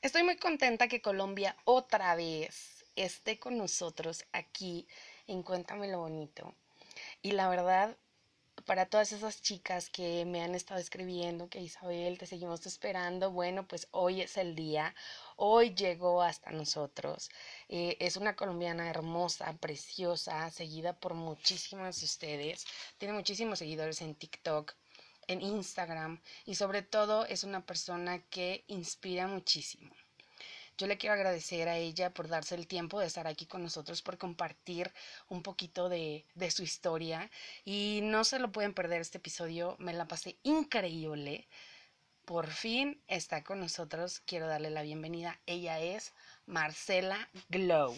Estoy muy contenta que Colombia otra vez esté con nosotros aquí en Cuéntame lo Bonito. Y la verdad, para todas esas chicas que me han estado escribiendo que Isabel, te seguimos esperando, bueno, pues hoy es el día, hoy llegó hasta nosotros. Eh, es una colombiana hermosa, preciosa, seguida por muchísimas de ustedes, tiene muchísimos seguidores en TikTok en Instagram y sobre todo es una persona que inspira muchísimo. Yo le quiero agradecer a ella por darse el tiempo de estar aquí con nosotros, por compartir un poquito de, de, su historia. Y no se lo pueden perder este episodio, me la pasé increíble. Por fin está con nosotros, quiero darle la bienvenida. Ella es Marcela Glow.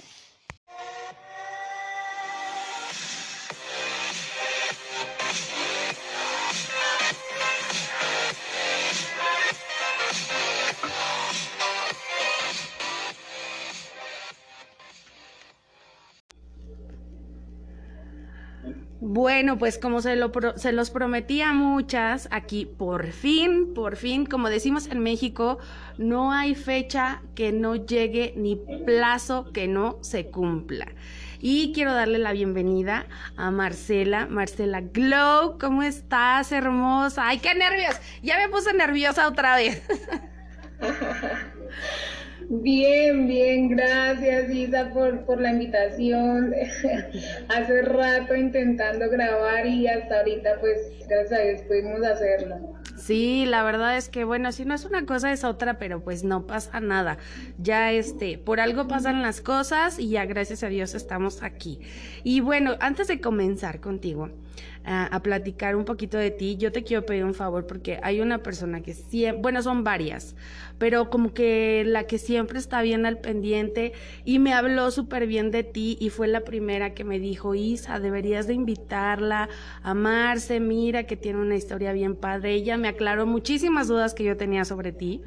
Bueno, pues como se, lo, se los prometí a muchas, aquí por fin, por fin, como decimos en México, no hay fecha que no llegue ni plazo que no se cumpla. Y quiero darle la bienvenida a Marcela, Marcela Glow, ¿cómo estás, hermosa? Ay, qué nervios, ya me puse nerviosa otra vez. Bien, bien, gracias Isa por, por la invitación. Hace rato intentando grabar y hasta ahorita pues gracias a Dios pudimos hacerlo. Sí, la verdad es que bueno, si no es una cosa es otra, pero pues no pasa nada. Ya este, por algo pasan las cosas y ya gracias a Dios estamos aquí. Y bueno, antes de comenzar contigo, a, platicar un poquito de ti, yo te quiero pedir un favor porque hay una persona que siempre, bueno, son varias, pero como que la que siempre está bien al pendiente y me habló súper bien de ti y fue la primera que me dijo, Isa, deberías de invitarla a amarse, mira que tiene una historia bien padre. Ella me aclaró muchísimas dudas que yo tenía sobre ti.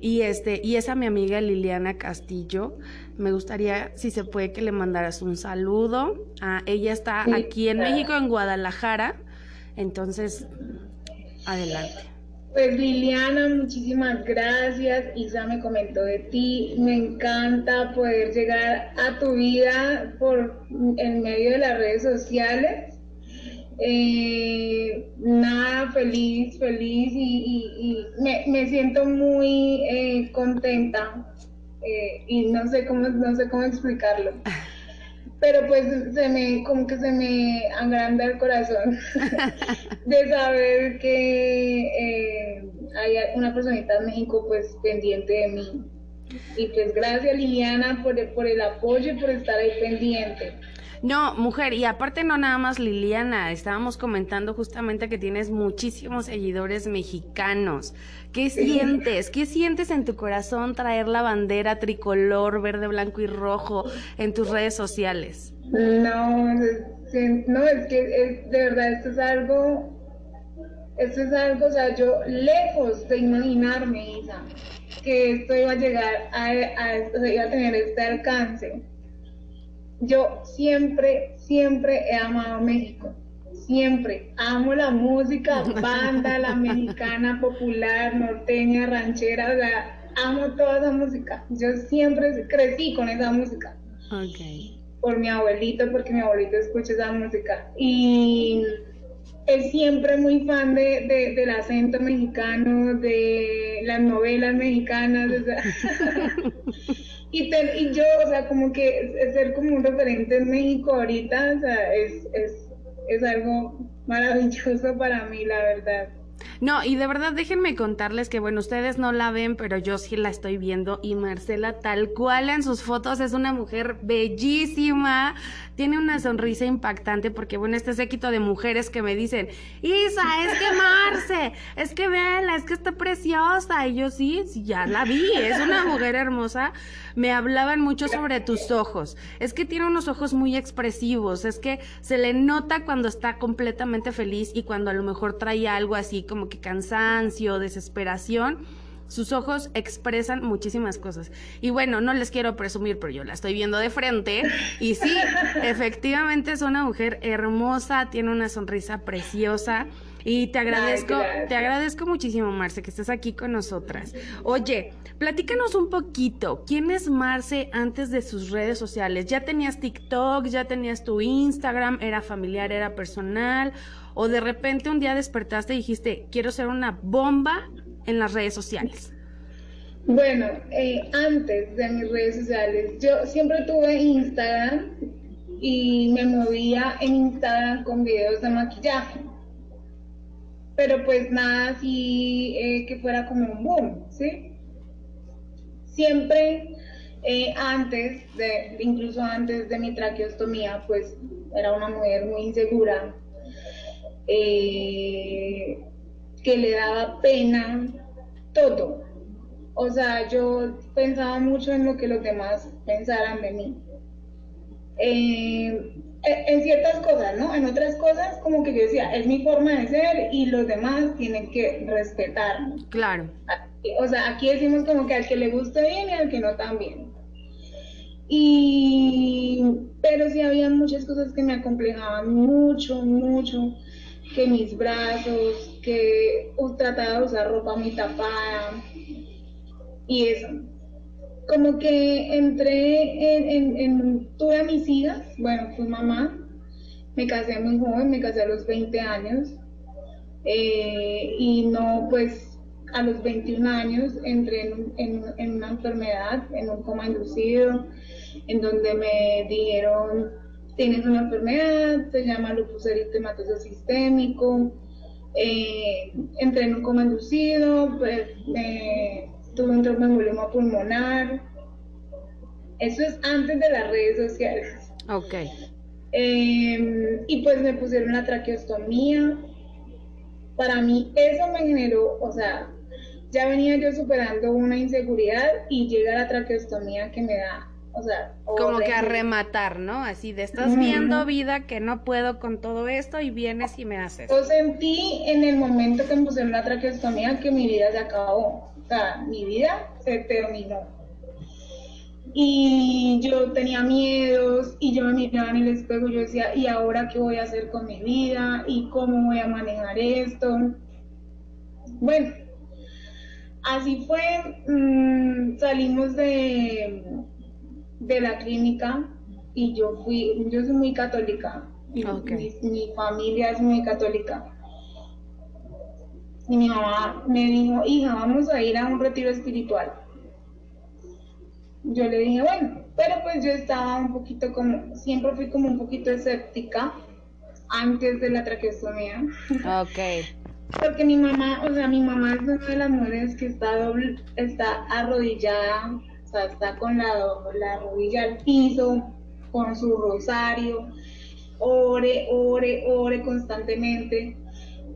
Y este, y esa mi amiga Liliana Castillo, me gustaría si se puede que le mandaras un saludo. Ah, ella está aquí en México, en Guadalajara. Entonces, adelante. Pues Liliana, muchísimas gracias. Isa me comentó de ti. Me encanta poder llegar a tu vida por en medio de las redes sociales. Eh, nada, feliz, feliz y, me, siento muy eh, contenta eh, y no sé cómo, no sé cómo explicarlo. Pero pues se me, como que se me agranda el corazón de saber que hay una personita en México pues pendiente de mí. Y pues gracias Liliana por por el apoyo y por estar ahí pendiente. No, mujer, y aparte no nada más Liliana, estábamos comentando justamente que tienes muchísimos seguidores mexicanos. ¿Qué sientes? ¿Qué sientes en tu corazón traer la bandera tricolor verde, blanco y rojo en tus redes sociales? No, no, es que de verdad esto es algo, esto es algo, o sea, yo lejos de imaginarme, Isa, que esto iba a llegar a, a iba a tener este alcance yo siempre, siempre he amado México. Siempre. Amo la música, banda, la mexicana, popular, norteña, ranchera, o sea, amo toda esa música. Yo siempre crecí con esa música. Ok. Por mi abuelito, porque mi abuelito escucha esa música. Y es siempre muy fan de, del acento mexicano, de las novelas mexicanas. O sea, Y, y yo, o sea, como que ser como un referente en México ahorita, o sea, es, es, es algo maravilloso para mí, la verdad. No, y de verdad déjenme contarles que, bueno, ustedes no la ven, pero yo sí la estoy viendo y Marcela tal cual en sus fotos es una mujer bellísima, tiene una sonrisa impactante porque, bueno, este séquito de mujeres que me dicen, Isa, es que Marce, es que vela, es que está preciosa. Y yo sí, ya la vi, es una mujer hermosa. Me hablaban mucho sobre tus ojos. Es que tiene unos ojos muy expresivos, es que se le nota cuando está completamente feliz y cuando a lo mejor trae algo así como que cansancio, desesperación sus ojos expresan muchísimas cosas. Y bueno, no les quiero presumir, pero yo la estoy viendo de frente. Y sí, efectivamente es una mujer hermosa, tiene una sonrisa preciosa. Y te agradezco, te agradezco muchísimo, Marce, que estés aquí con nosotras. Oye, platícanos un poquito, ¿quién es Marce antes de sus redes sociales? ¿Ya tenías TikTok, ya tenías tu Instagram, era familiar, era personal? ¿O de repente un día despertaste y dijiste, quiero ser una bomba en las redes sociales? Bueno, eh, antes de mis redes sociales, yo siempre tuve Instagram y me movía en Instagram con videos de maquillaje. Pero pues nada así eh, que fuera como un boom, ¿sí? Siempre eh, antes, de, incluso antes de mi traqueostomía, pues era una mujer muy insegura, eh, que le daba pena todo. O sea, yo pensaba mucho en lo que los demás pensaran de mí. Eh, en ciertas cosas, ¿no? En otras cosas, como que yo decía, es mi forma de ser y los demás tienen que respetarme. Claro. O sea, aquí decimos como que al que le guste bien y al que no también. Y, pero sí había muchas cosas que me acomplejaban mucho, mucho, que mis brazos, que trataba de usar ropa muy tapada y eso como que entré en, tuve a mis hijas, bueno, fui mamá, me casé muy joven, me casé a los 20 años eh, y no, pues a los 21 años entré en, en, una enfermedad, en un coma inducido, en donde me dijeron, tienes una enfermedad, se llama lupus eritematoso sistémico, eh, entré en un coma inducido, pues, tuve un tromboembolismo pulmonar. Eso es antes de las redes sociales. Ok. Em, y pues me pusieron la traqueostomía. Para mí eso me generó, o sea, ya venía yo superando una inseguridad y llega la traqueostomía que me da, o sea, como que a rematar, ¿no? Así de estás viendo vida que no puedo con todo esto y vienes y me haces. Yo sentí en el momento que me pusieron la traqueostomía que mi vida se acabó sea, mi vida se terminó. Y yo tenía miedos y yo me miraba en el espejo y yo decía, ¿y ahora qué voy a hacer con mi vida? ¿Y cómo voy a manejar esto? Bueno, así fue, mm, salimos de, de la clínica y yo fui, yo soy muy católica, mi familia es muy católica y mi mamá me dijo, hija, vamos a ir a un retiro espiritual. Yo le dije, bueno, pero pues yo estaba un poquito como, siempre fui como un poquito escéptica antes de la traqueostomía. Ok. Porque mi mamá, o sea, mi mamá es una de las mujeres que está doble, está arrodillada, o sea, está con la, la rodilla al piso, con su rosario, ore, ore, ore constantemente.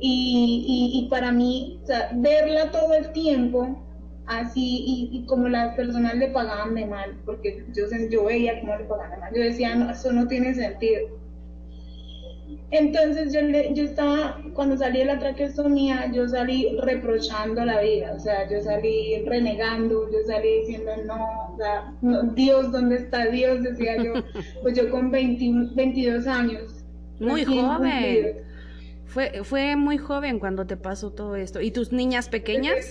Y, para mí, verla todo el tiempo así y, como las personas le pagaban de mal, porque yo, yo veía cómo le pagaban de mal, yo decía, no, eso no tiene sentido. Entonces yo, yo estaba, cuando salí de la traqueostomía, yo salí reprochando la vida, o sea, yo salí renegando, yo salí diciendo, no, o sea, Dios, ¿dónde está Dios? Decía yo, pues yo con 22 años. Muy joven. Fue, fue muy joven cuando te pasó todo esto. ¿Y tus niñas pequeñas?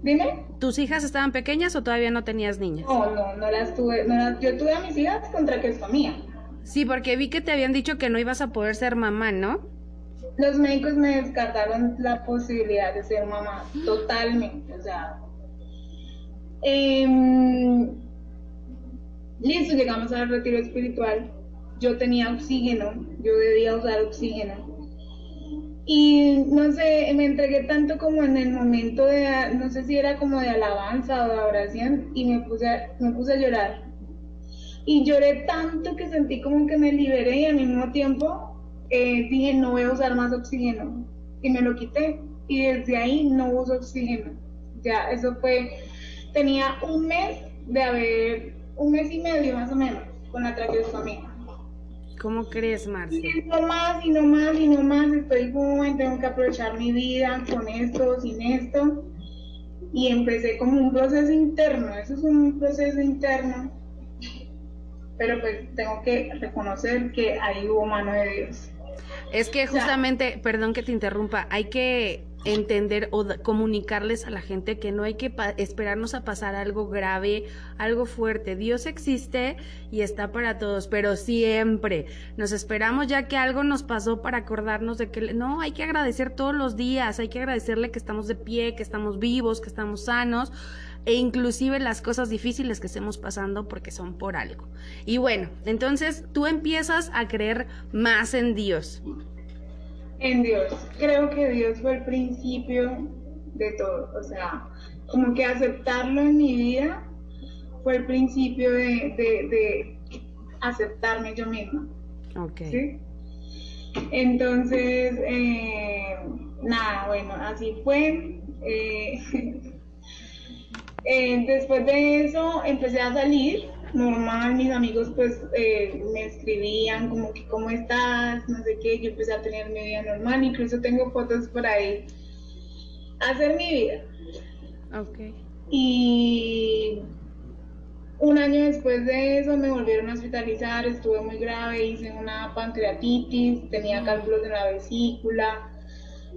Dime. ¿Tus hijas estaban pequeñas o todavía no tenías niñas? No, no, no las tuve. yo tuve a mis hijas con traqueostomía. Sí, porque vi que te habían dicho que no ibas a poder ser mamá, ¿no? Los médicos me descartaron la posibilidad de ser mamá totalmente. O sea, em, listo, llegamos al retiro espiritual. Yo tenía oxígeno, yo debía usar oxígeno y no sé, me entregué tanto como en el momento de, no sé si era como de alabanza o de oración, y me puse, a, me puse a llorar. Y lloré tanto que sentí como que me liberé y al mismo tiempo eh, dije, no voy a usar más oxígeno. Y me lo quité. Y desde ahí no uso oxígeno. Ya, eso fue, tenía un mes de haber, un mes y medio más o menos, con la traqueostomía. ¿Cómo crees, Marcia? Y no más, y no más, y no más, estoy joven, tengo que aprovechar mi vida con esto, sin esto. Y empecé como un proceso interno, eso es un proceso interno. Pero pues tengo que reconocer que ahí hubo mano de Dios. Es que justamente, perdón que te interrumpa, hay que entender o comunicarles a la gente que no hay que esperarnos a pasar algo grave, algo fuerte. Dios existe y está para todos, pero siempre nos esperamos ya que algo nos pasó para acordarnos de que no, hay que agradecer todos los días, hay que agradecerle que estamos de pie, que estamos vivos, que estamos sanos e inclusive las cosas difíciles que estemos pasando porque son por algo. Y bueno, entonces tú empiezas a creer más en Dios. En Dios. Creo que Dios fue el principio de todo. O sea, como que aceptarlo en mi vida fue el principio de, aceptarme yo misma. Ok. ¿Sí? Entonces, eh, nada, bueno, así fue. Eh, Eh, después de eso empecé a salir, normal, mis amigos pues eh, me escribían como que cómo estás, no sé qué, yo empecé a tener mi vida normal, incluso tengo fotos por ahí, hacer mi vida. Ok. Y un año después de eso me volvieron a hospitalizar, estuve muy grave, hice una pancreatitis, tenía cálculos en la vesícula,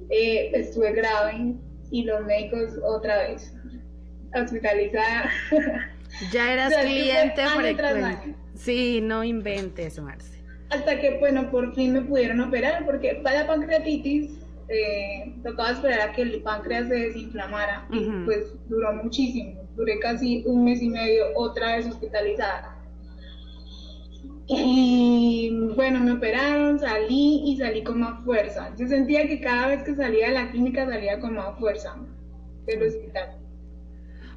eh, estuve grave y los médicos otra vez hospitalizada. Ya eras cliente frecuente. Sí, no inventes, Marce. Hasta que, bueno, por fin me pudieron operar, porque para la pancreatitis eh, tocaba esperar a que el páncreas se desinflamara, y pues duró muchísimo. Duré casi un mes y medio otra vez hospitalizada. Y bueno, me operaron, salí y salí con más fuerza. Yo sentía que cada vez que salía de la clínica salía con más fuerza del hospital.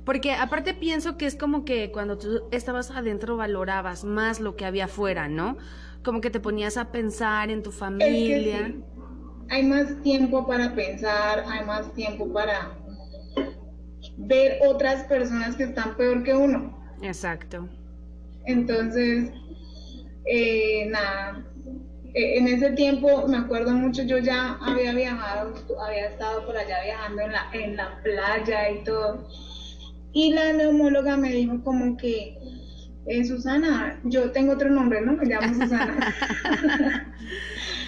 Porque aparte pienso que es como que cuando tú estabas adentro valorabas más lo que había afuera, ¿no? Como que te ponías a pensar en tu familia. Hay más tiempo para pensar, hay más tiempo para ver otras personas que están peor que uno. Exacto. Entonces, eh, nada, e, en ese tiempo me acuerdo mucho, yo ya había viajado, había estado por allá viajando en la, en la playa y todo y la neumóloga me dijo como que, eh, Susana, yo tengo otro nombre, ¿no? Me llamo Susana.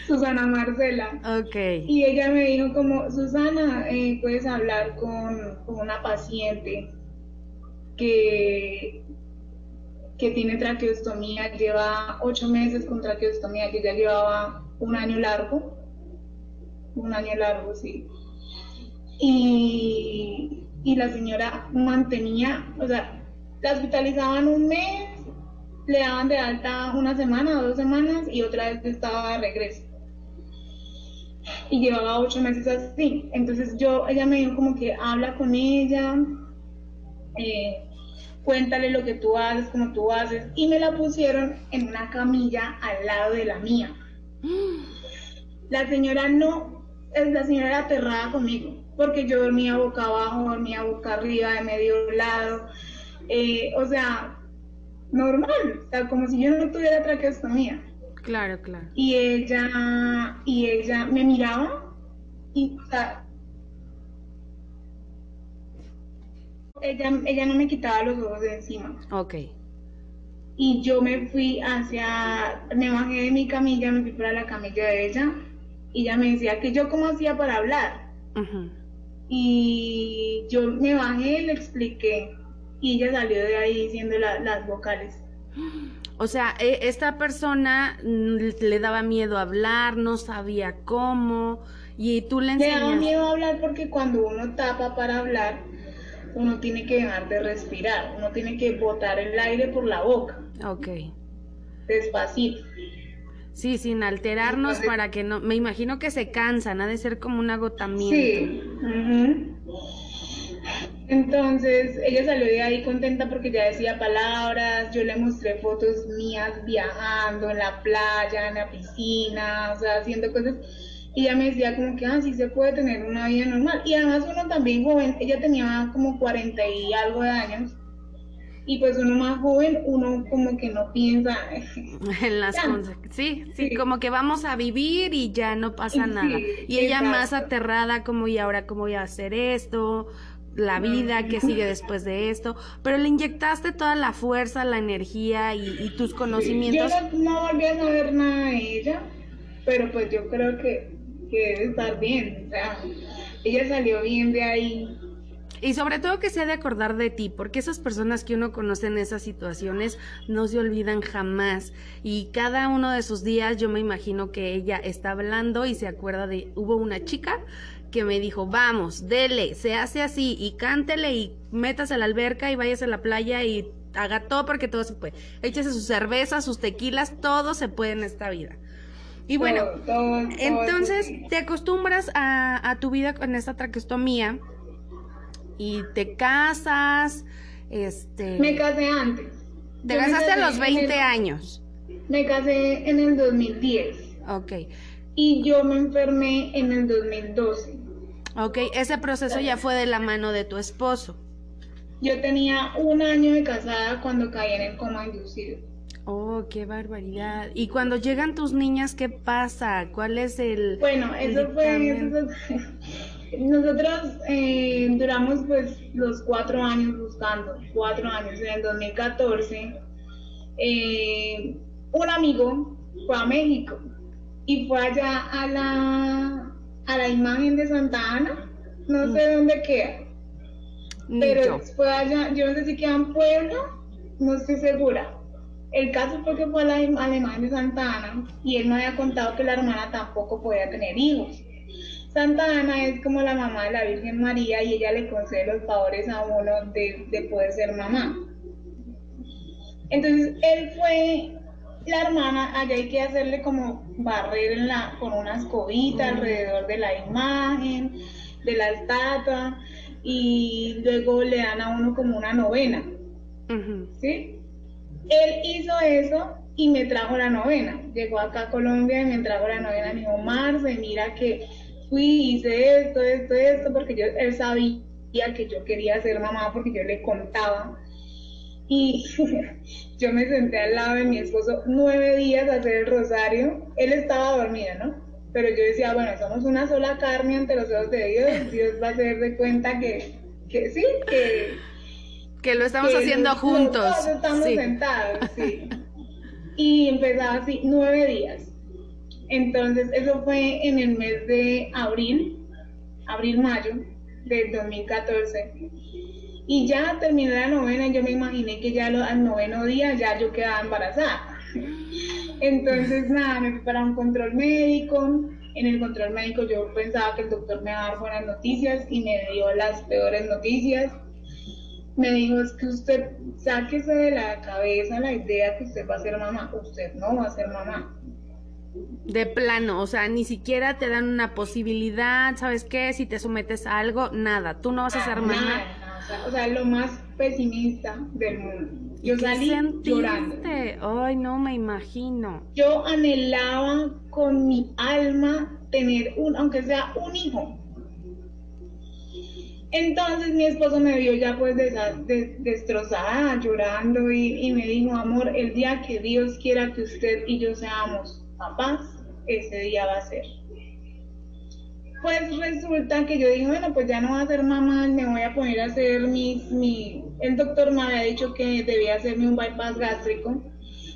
Susana Marcela. Ok. Y ella me dijo como, Susana, eh, puedes hablar con, una paciente que, que tiene traqueostomía, lleva ocho meses con traqueostomía, que ya llevaba un año largo. Un año largo, sí. Y y la señora mantenía, o sea, la hospitalizaban un mes, le daban de alta una semana, dos semanas y otra vez estaba de regreso. Y llevaba ocho meses así. Entonces yo, ella me dijo como que habla con ella, eh, cuéntale lo que tú haces, como tú haces. Y me la pusieron en una camilla al lado de la mía. La señora no, la señora era aterrada conmigo porque yo dormía boca abajo, dormía boca arriba, de medio lado, eh, o sea, normal, o sea, como si yo no tuviera traqueostomía. Claro, claro. Y ella, y ella me miraba y, o sea, ella, ella no me quitaba los ojos de encima. Ok. Y yo me fui hacia, me bajé de mi camilla, me fui para la camilla de ella, y ella me decía que yo cómo hacía para hablar. Y yo me bajé, le expliqué y ella salió de ahí diciendo las vocales. O sea, e, esta persona le daba miedo hablar, no sabía cómo, y tú le enseñas... Le daba miedo hablar porque cuando uno tapa para hablar, uno tiene que dejar de respirar, uno tiene que botar el aire por la boca. Ok. Despacito. Sí, sin alterarnos para que no. Me imagino que se cansan, ha de ser como un agotamiento. Sí. Entonces ella salió de ahí contenta porque ya decía palabras. Yo le mostré fotos mías viajando en la playa, en la piscina, o sea, haciendo cosas. Y ella me decía como que, ah, sí se puede tener una vida normal. Y además uno también joven, ella tenía como 40 y algo de años y pues uno más joven, uno como que no piensa en las cosas. Sí, sí, como que vamos a vivir y ya no pasa nada. Y ella más aterrada como y ahora cómo voy a hacer esto, la vida que sigue después de esto, pero le inyectaste toda la fuerza, la energía y, tus conocimientos. Yo no, volví a saber nada de ella, pero pues yo creo que, que debe estar bien, o sea, ella salió bien de ahí. Y sobre todo que se ha de acordar de ti, porque esas personas que uno conoce en esas situaciones no se olvidan jamás. Y cada uno de sus días yo me imagino que ella está hablando y se acuerda de, hubo una chica que me dijo, vamos, dele, se hace así y cántele y métase a la alberca y váyase a la playa y haga todo porque todo se puede. Échese sus cervezas, sus tequilas, todo se puede en esta vida. Y bueno, entonces te acostumbras a, a, tu vida con esta traqueostomía y te casas, este... Me casé antes. Te casaste a los 20 años. Me casé en el 2010. Ok. Y yo me enfermé en el 2012. Ok, ese proceso ya fue de la mano de tu esposo. Yo tenía un año de casada cuando caí en el coma inducido. Oh, qué barbaridad. Y cuando llegan tus niñas, ¿qué pasa? ¿Cuál es el... Bueno, eso fue... nosotros eh, duramos pues los cuatro años buscando, cuatro años. En el 2014, eh, un amigo fue a México y fue allá a la, a la imagen de Santa Ana, no sé mm. dónde queda, pero fue allá, yo no sé si queda en Puebla, no estoy segura. El caso fue que fue a la, a la imagen de Santa Ana y él me había contado que la hermana tampoco podía tener hijos. Santa Ana es como la mamá de la Virgen María y ella le concede los favores a uno de, de poder ser mamá. Entonces él fue la hermana, allá hay que hacerle como barrer en la, con una escobita alrededor de la imagen, de la estatua, y luego le dan a uno como una novena. ¿Sí? Él hizo eso y me trajo la novena. Llegó acá a Colombia y me trajo la novena. Me dijo, Marce, mira que fui, hice esto, esto, esto, porque yo, él sabía que yo quería ser mamá porque yo le contaba. Y yo me senté al lado de mi esposo nueve días a hacer el rosario. Él estaba dormido, ¿no? Pero yo decía, bueno, somos una sola carne ante los ojos de Dios. Dios va a hacer de cuenta que, que sí, que... Que lo estamos haciendo juntos. Los estamos sentados, sí. Y empezaba así, nueve días. Entonces, eso fue en el mes de abril, abril-mayo del 2014 y ya terminé la novena yo me imaginé que ya al noveno día ya yo quedaba embarazada. Entonces, nada, me fui para un control médico. En el control médico yo pensaba que el doctor me iba a dar buenas noticias y me dio las peores noticias. Me dijo, es que usted sáquese de la cabeza la idea que usted va a ser mamá. Usted no va a ser mamá. De plano, o sea, ni siquiera te dan una posibilidad, ¿sabes qué? Si te sometes a algo, nada, tú no vas a ser mamá o sea, lo más pesimista del mundo. Yo salí llorando. Ay, no me imagino. Yo anhelaba con mi alma tener un, aunque sea un hijo. Entonces mi esposo me vio ya pues destrozada, llorando y, y me dijo, amor, el día que Dios quiera que usted y yo seamos papás, ese día va a ser. Pues resulta que yo dije, bueno, pues ya no voy a ser mamá, me voy a poner a hacer mis, mi, el doctor me había dicho que debía hacerme un bypass gástrico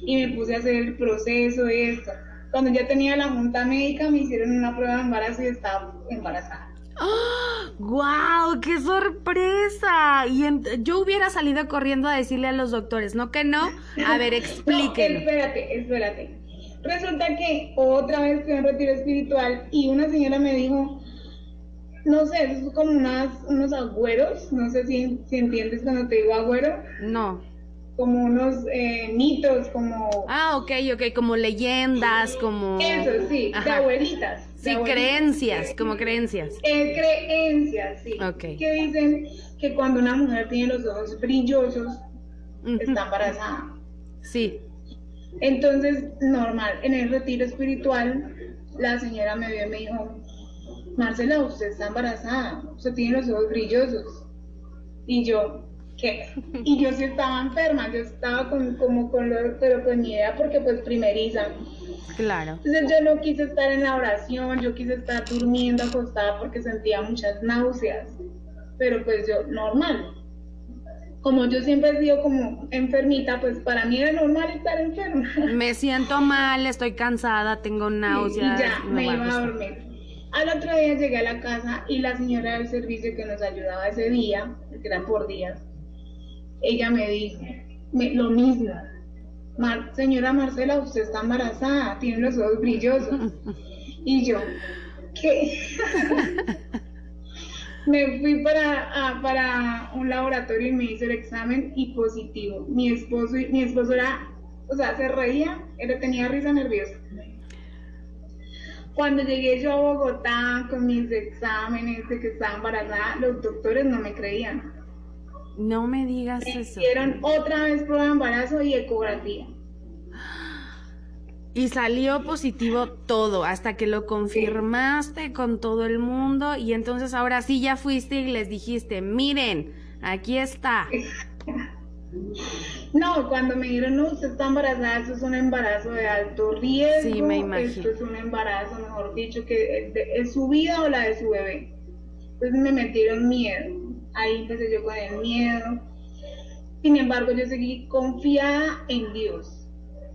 y me puse a hacer el proceso de esto. Cuando ya tenía la junta médica me hicieron una prueba de embarazo y estaba embarazada. ¡Oh! ¡Guau! ¡Qué sorpresa! Y yo hubiera salido corriendo a decirle a los doctores, ¿no que no? A ver, explíquenlo. espérate, espérate. Resulta que otra vez fui a un retiro espiritual y una señora me dijo, no sé, es como unas, unos agüeros, no sé si, si entiendes cuando te digo agüero. No. Como unos eh, mitos, como... Ah, ok, ok, como leyendas, como... Eso, sí, de abuelitas. sí, creencias, como creencias. Eh, creencias, sí. Ok. Que dicen que cuando una mujer tiene los ojos brillosos, está embarazada. Sí. Entonces, normal, en el retiro espiritual, la señora me vio y me dijo, Marcela, usted está embarazada, usted tiene los ojos brillosos. Y yo, ¿qué? Y yo sí estaba enferma, yo estaba con, como con lo, pero con mi idea porque pues primeriza. Claro. Entonces yo no quise estar en la oración, yo quise estar durmiendo acostada porque sentía muchas náuseas. Pero pues yo, normal. Como yo siempre he sido como enfermita, pues para mí era normal estar enferma. Me siento mal, estoy cansada, tengo náuseas. y ya, me iba a dormir. Al otro día llegué a la casa y la señora del servicio que nos ayudaba ese día, que eran por días, ella me dijo lo mismo. señora Marcela, usted está embarazada, tiene los ojos brillosos. Y yo, ¿qué? me fui para, para un laboratorio y me hice el examen y positivo. Mi esposo, mi esposo era, o sea, se reía, él tenía risa nerviosa. Cuando llegué yo a Bogotá con mis exámenes de que estaba embarazada, los doctores no me creían. No me digas me eso. Hicieron otra vez prueba de embarazo y ecografía. Y salió positivo todo, hasta que lo confirmaste con todo el mundo y entonces ahora sí ya fuiste y les dijiste, miren, aquí está. No, cuando me dijeron, no, usted está embarazada, eso es un embarazo de alto riesgo. Sí, me imagino. Esto es un embarazo, mejor dicho, que es, su vida o la de su bebé. Entonces me metieron miedo. Ahí empecé yo con el miedo. Sin embargo, yo seguí confiada en Dios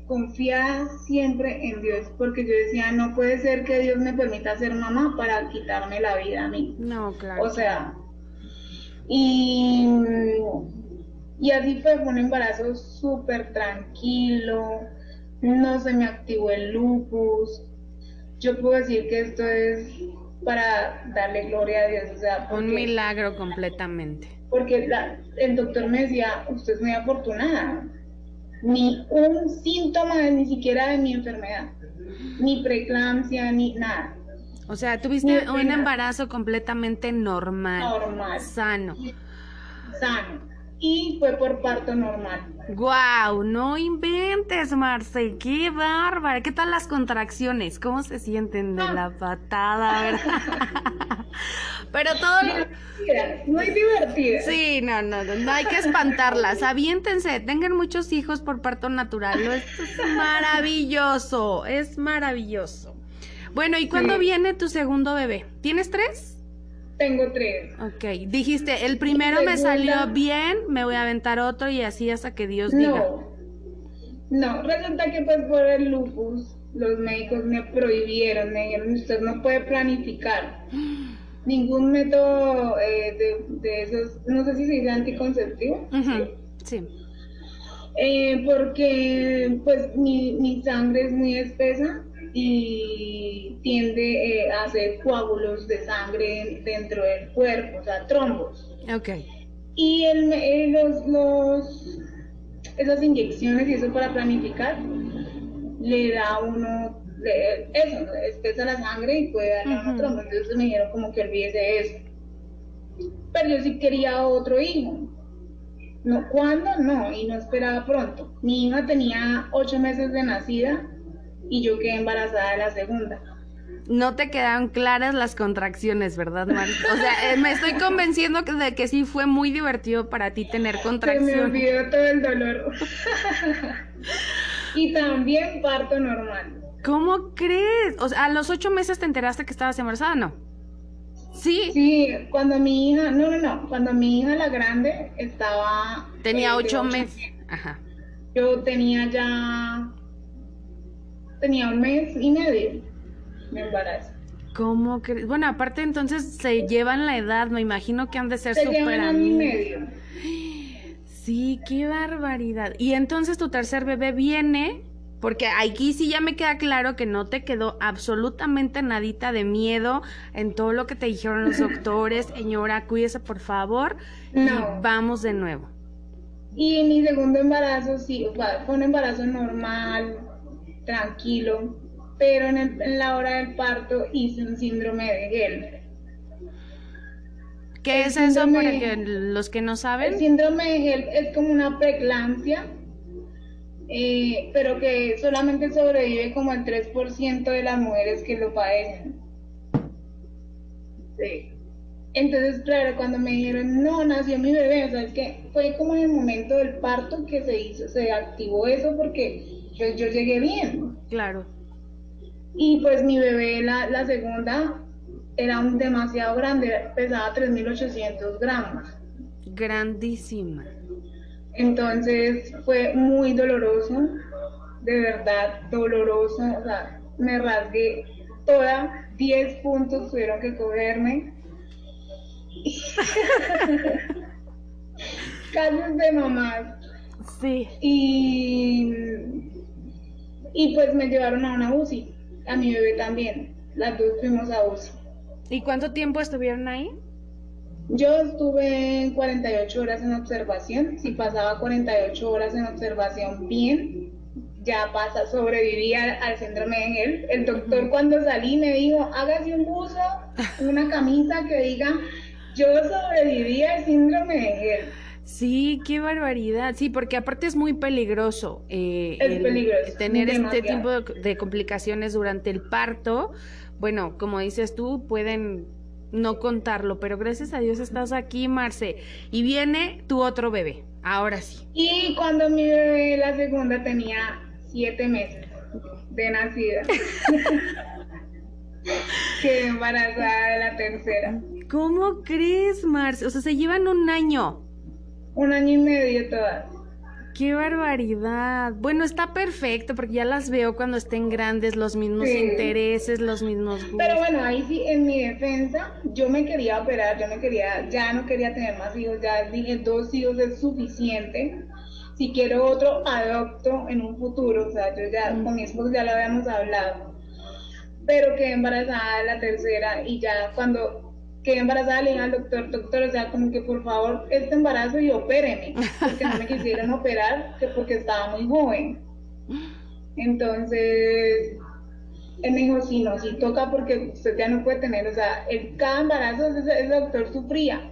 confiada siempre en Dios, porque yo decía, no puede ser que Dios me permita ser mamá para quitarme la vida a mí. No, claro. O sea, y, y así fue, fue un embarazo súper tranquilo, no se me activó el lupus. Yo puedo decir que esto es para darle gloria a Dios. O sea, un milagro completamente. Porque el doctor me decía, usted es muy afortunada ni un síntoma ni siquiera de mi enfermedad, ni preeclampsia, ni nada. O sea, tuviste un embarazo completamente normal. Normal. Sano. Sano. Y fue por parto normal. Guau, no inventes, Marce, qué bárbara. ¿Qué tal las contracciones? ¿Cómo se sienten de la patada, verdad? Pero todo muy divertida. Sí, no, no, no, hay que espantarlas. Aviéntense, tengan muchos hijos por parto natural. Esto es maravilloso, es maravilloso. Bueno, ¿y cuándo viene tu segundo bebé? ¿Tienes tres? Tengo tres. Ok, dijiste, el primero me salió bien, me voy a aventar otro y así hasta que Dios diga. No, resulta que pues por el lupus los médicos me prohibieron, me dijeron, usted no puede planificar. ningún método eh, de, esos, no sé si se dice anticonceptivo. Sí. Eh, porque pues mi, mi, sangre es muy espesa y tiende eh, a hacer coágulos de sangre dentro del cuerpo, o sea, trombos. Ok. Y el, los, los, esas inyecciones y eso para planificar le da uno eso, espesa la sangre y puede darle a otro. Entonces me dijeron como que olvídese eso. Pero yo sí quería otro hijo. No, ¿Cuándo? No, y no esperaba pronto. Mi hija tenía ocho meses de nacida y yo quedé embarazada de la segunda. No te quedaron claras las contracciones, ¿verdad, Mari? O sea, eh, me estoy convenciendo de que sí fue muy divertido para ti tener contracciones. Se me olvidó todo el dolor. y también parto normal. ¿Cómo crees? O sea, a los ocho meses te enteraste que estabas embarazada, ¿no? Sí. Sí, cuando mi hija, no, no, no, cuando mi hija la grande estaba... Tenía eh, ocho, meses. Ajá. Yo tenía ya, tenía un mes y medio de embarazo. ¿Cómo crees? Bueno, aparte entonces se llevan la edad, me imagino que han de ser súper amigos. y medio. Sí, qué barbaridad. Y entonces tu tercer bebé viene porque aquí sí ya me queda claro que no te quedó absolutamente nadita de miedo en todo lo que te dijeron los doctores. Señora, cuídese por favor. No. vamos de nuevo. Y mi segundo embarazo sí, fue un embarazo normal, tranquilo, pero en, la hora del parto hice un síndrome de Gelder. ¿Qué es eso para los que no saben? El síndrome de Gelder es como una preeclampsia eh, pero que solamente sobrevive como el 3% de las mujeres que lo padecen. Sí. Entonces, claro, cuando me dijeron, no, nació mi bebé, o sea, es que fue como en el momento del parto que se hizo, se activó eso porque pues, yo llegué bien. Claro. Y pues mi bebé, la, la segunda, era un demasiado grande, pesaba 3.800 gramos. Grandísima. Entonces fue muy doloroso, de verdad doloroso, o sea, me rasgué toda, 10 puntos tuvieron que cogerme. Casos de mamás. Sí. Y, y pues me llevaron a una UCI, a mi bebé también. Las dos fuimos a UCI. ¿Y cuánto tiempo estuvieron ahí? Yo estuve 48 horas en observación. Si pasaba 48 horas en observación bien, ya pasa, sobrevivía al síndrome de Gel. El doctor cuando salí me dijo, hágase un buzo, una camisa que diga, yo sobreviví al síndrome de Gel. Sí, qué barbaridad. Sí, porque aparte es muy peligroso, eh, es peligroso tener este tipo de complicaciones durante el parto. Bueno, como dices tú, pueden no contarlo, pero gracias a Dios estás aquí, Marce. Y viene tu otro bebé, ahora sí. Y cuando mi bebé, la segunda, tenía siete meses de nacida. Quedé embarazada de la tercera. ¿Cómo crees, Marce? O sea, se llevan un año. Un año y medio todas. Qué barbaridad. Bueno, está perfecto porque ya las veo cuando estén grandes, los mismos intereses, los mismos gustos. Pero bueno, ahí sí, en mi defensa, yo me quería operar, yo me quería, ya no quería tener más hijos, ya dije dos hijos es suficiente. Si quiero otro, adopto en un futuro. O sea, yo ya con mi esposo ya lo habíamos hablado. Pero quedé embarazada la tercera y ya cuando quedé embarazada, le dije al doctor, doctor, o sea, como que por favor, este embarazo y opéreme, porque no me quisieron operar, que porque estaba muy joven. Entonces, él me dijo, sí, no, sí toca porque usted ya no puede tener, o sea, el, cada embarazo ese, ese doctor sufría.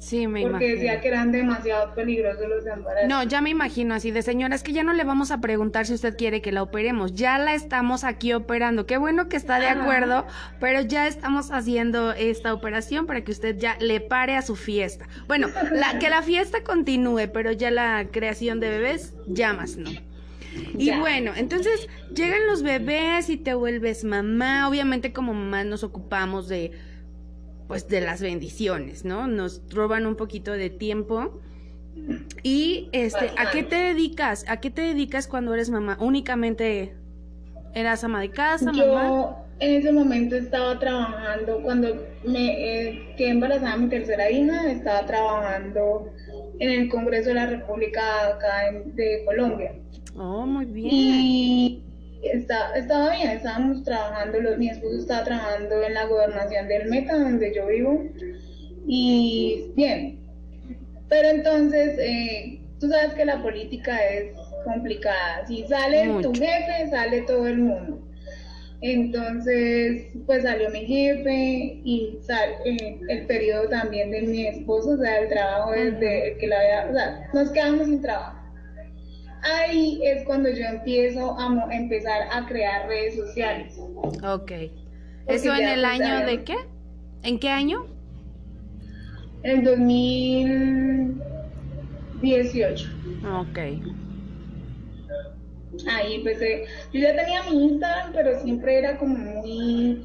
Sí, me Porque decía que eran demasiado peligrosos los embarazos. No, ya me imagino así de señora, es que ya no le vamos a preguntar si usted quiere que la operemos, ya la estamos aquí operando. Qué bueno que está de acuerdo, pero ya estamos haciendo esta operación para que usted ya le pare a su fiesta. Bueno, la, que la fiesta continúe, pero ya la creación de bebés, ya más no. Y bueno, entonces llegan los bebés y te vuelves mamá. Obviamente como mamá nos ocupamos de pues de las bendiciones, ¿no? Nos roban un poquito de tiempo. Y este, ¿a qué te dedicas? ¿A qué te dedicas cuando eres mamá? ¿Únicamente eras ama de casa, Yo en ese momento estaba trabajando, cuando me eh, quedé embarazada mi tercera hija, estaba trabajando en el Congreso de la República acá de Colombia. Oh, muy bien. Y está, estaba bien, estábamos trabajando, mi esposo estaba trabajando en la gobernación del Meta, donde yo vivo, y bien. Pero entonces, eh, tú sabes que la política es complicada. Si sale tu jefe, sale todo el mundo. Entonces, pues salió mi jefe y sal, eh, el periodo también de mi esposo, o sea, el trabajo desde que la había, o sea, nos quedamos sin trabajo ahí es cuando yo empiezo a empezar a crear redes sociales. Ok. ¿Eso en el año de qué? ¿En qué año? En 2018. Ok. Ahí empecé. Yo ya tenía mi Instagram, pero siempre era como muy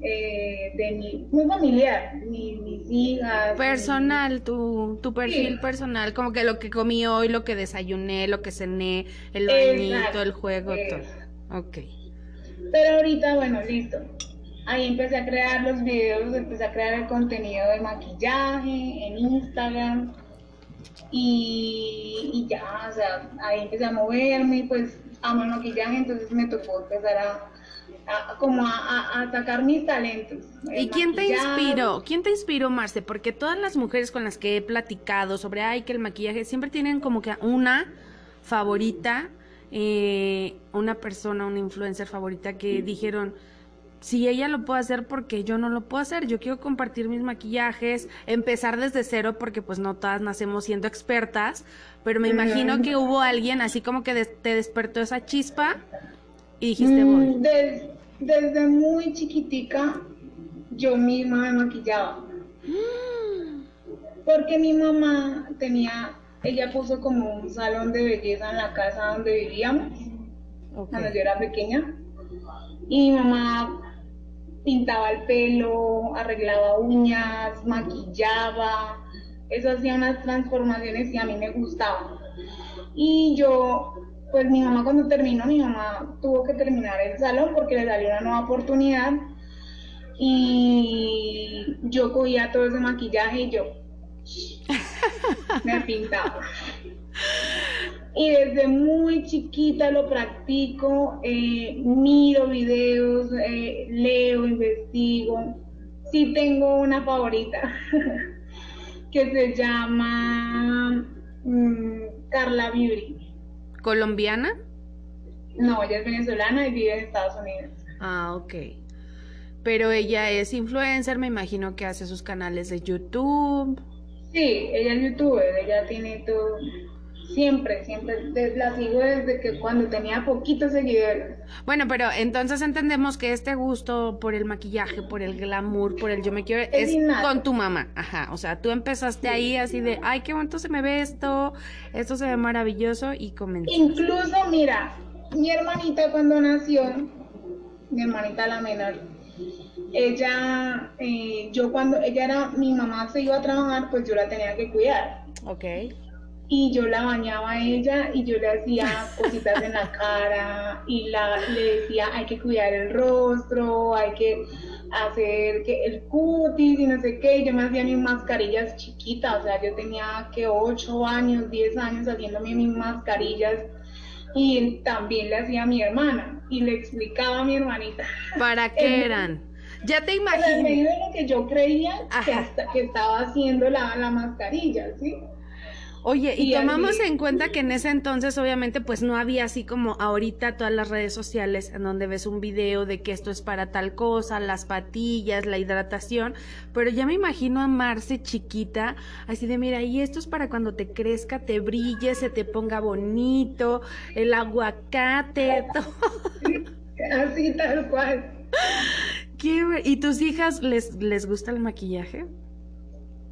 eh, de mi, muy familiar, mis hijas. Personal, tu, tu perfil personal, como que lo que comí hoy, lo que desayuné, lo que cené, el bañito, el juego, todo. Ok. Pero ahorita, bueno, listo. Ahí empecé a crear los videos, empecé a crear el contenido de maquillaje en Instagram. Y, y ya, o sea, ahí empecé a moverme, pues amo el maquillaje, entonces me tocó empezar a, como a, a, sacar mis talentos. ¿Y quién te inspiró? ¿Quién te inspiró, Marce? Porque todas las mujeres con las que he platicado sobre, ay, que el maquillaje, siempre tienen como que una favorita, eh, una persona, una influencer favorita que dijeron, si ella lo puede hacer, porque yo no lo puedo hacer? Yo quiero compartir mis maquillajes, empezar desde cero, porque pues no todas nacemos siendo expertas, pero me imagino que hubo alguien así como que te despertó esa chispa y dijiste, voy. Mm, desde muy chiquitica yo misma me maquillaba. Porque mi mamá tenía, ella puso como un salón de belleza en la casa donde vivíamos, cuando yo era pequeña. Y mi mamá pintaba el pelo, arreglaba uñas, maquillaba, eso hacía unas transformaciones y a mí me gustaba. Y yo, pues mi mamá cuando terminó, mi mamá tuvo que terminar el salón porque le salió una nueva oportunidad y yo cogía todo ese maquillaje y yo me pintaba. Y desde muy chiquita lo practico, eh, miro videos, eh, leo, investigo. Sí tengo una favorita que se llama mm, Carla Beauty. ¿Colombiana? No, ella es venezolana y vive en Estados Unidos. Ah, ok. Pero ella es influencer, me imagino que hace sus canales de YouTube. Sí, ella es youtuber, ella tiene todo, siempre, siempre, la sigo desde que cuando tenía poquitos seguidores. Bueno, pero entonces entendemos que este gusto por el maquillaje, por el glamour, por el yo me quiero, es, con tu mamá, ajá, o sea, tú empezaste ahí así de, ay, qué bonito se me ve esto, esto se ve maravilloso y comenzó. Incluso, mira, mi hermanita cuando nació, mi hermanita la menor, ella, eh, yo cuando ella era, mi mamá se iba a trabajar, pues yo la tenía que cuidar. Ok. Y yo la bañaba a ella y yo le hacía cositas en la cara y la, le decía, hay que cuidar el rostro, hay que hacer que el cutis y no sé qué. Yo me hacía mis mascarillas chiquitas, o sea, yo tenía que 8 años, 10 años haciéndome mis mascarillas y también le hacía a mi hermana y le explicaba a mi hermanita. ¿Para qué eran? Ya te imagino. En medio de lo que yo creía que, estaba haciendo la, la mascarilla, ¿sí? Oye, y, tomamos en cuenta que en ese entonces obviamente pues no había así como ahorita todas las redes sociales en donde ves un video de que esto es para tal cosa, las patillas, la hidratación, pero ya me imagino a Marce chiquita, así de mira, y esto es para cuando te crezca, te brille, se te ponga bonito, el aguacate, todo. Así tal cual. ¿Y tus hijas les, les gusta el maquillaje?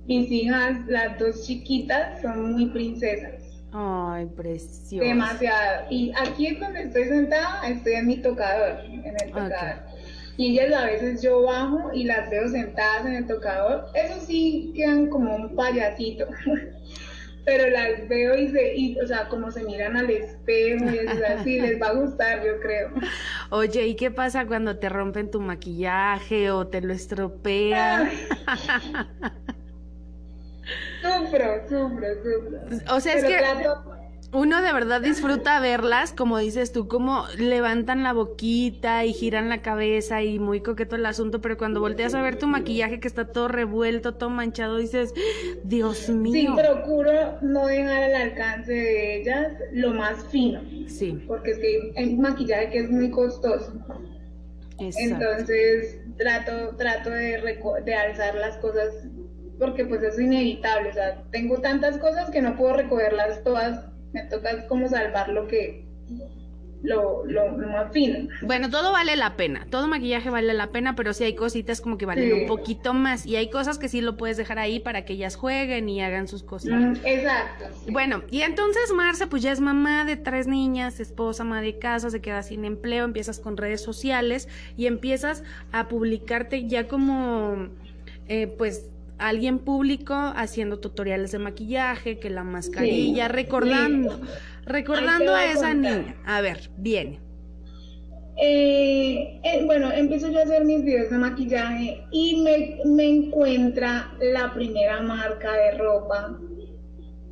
Mis hijas, las dos chiquitas, son muy princesas. Ay, precioso. Demasiado. Y aquí es donde estoy sentada, estoy en mi tocador, en el tocador. Y ellas a veces yo bajo y las veo sentadas en el tocador. Eso sí, quedan como un payasito. pero las veo y se, y, o sea, como se miran al espejo y es así, les va a gustar, yo creo. Oye, ¿y qué pasa cuando te rompen tu maquillaje o te lo estropean? sufro, sufro, sufro. O sea, es que uno de verdad disfruta verlas, como dices tú, como levantan la boquita y giran la cabeza y muy coqueto el asunto, pero cuando volteas a ver tu maquillaje que está todo revuelto, todo manchado, dices, Dios mío. Sí, procuro no dejar al alcance de ellas lo más fino. Sí. Porque es que hay maquillaje que es muy costoso. Entonces trato, trato de, de alzar las cosas porque pues es inevitable, o sea, tengo tantas cosas que no puedo recogerlas todas me toca como salvar lo que lo, lo, más fino. Bueno, todo vale la pena, todo maquillaje vale la pena, pero sí hay cositas como que valen un poquito más y hay cosas que sí lo puedes dejar ahí para que ellas jueguen y hagan sus cosas. Mm, exacto. Bueno, y entonces Marce pues ya es mamá de tres niñas, esposa, ama de casa, se queda sin empleo, empiezas con redes sociales y empiezas a publicarte ya como eh, pues alguien público haciendo tutoriales de maquillaje, que la mascarilla, recordando, recordando a esa niña. A ver, viene. Eh, eh, bueno, empiezo yo a hacer mis videos de maquillaje y me, me encuentra la primera marca de ropa,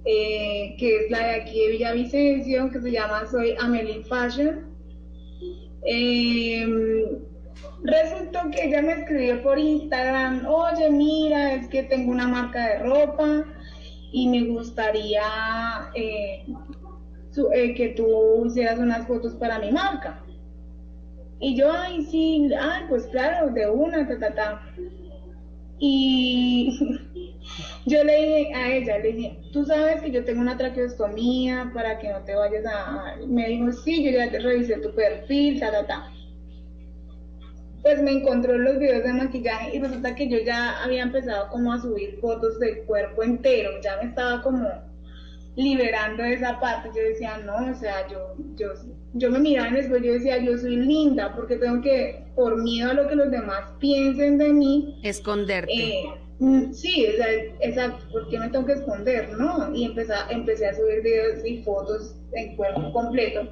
eh, que es la de aquí de Villavicencio, que se llama Soy Amelie Fashion. Resultó que ella me escribió por Instagram, oye, mira, es que tengo una marca de ropa y me gustaría eh, eh, que tú hicieras unas fotos para mi marca. Y yo, ay, sí, ay, pues claro, de una, ta, ta, ta. Y yo le dije a ella, le dije, tú sabes que yo tengo una traqueostomía para que no te vayas a... Me dijo, sí, yo ya te revisé tu perfil, ta, ta, ta pues me encontró los videos de maquillaje y resulta que yo ya había empezado como a subir fotos del cuerpo entero, ya me estaba como liberando de esa parte, yo decía, no, o sea, yo, yo, yo me miraba en el espejo, yo decía, yo soy linda, porque tengo que, por miedo a lo que los demás piensen de mí, esconderte. Eh, Mm, sí, exacto, ¿por qué me tengo que esconder? No, y empecé, empecé a subir videos y fotos en cuerpo completo.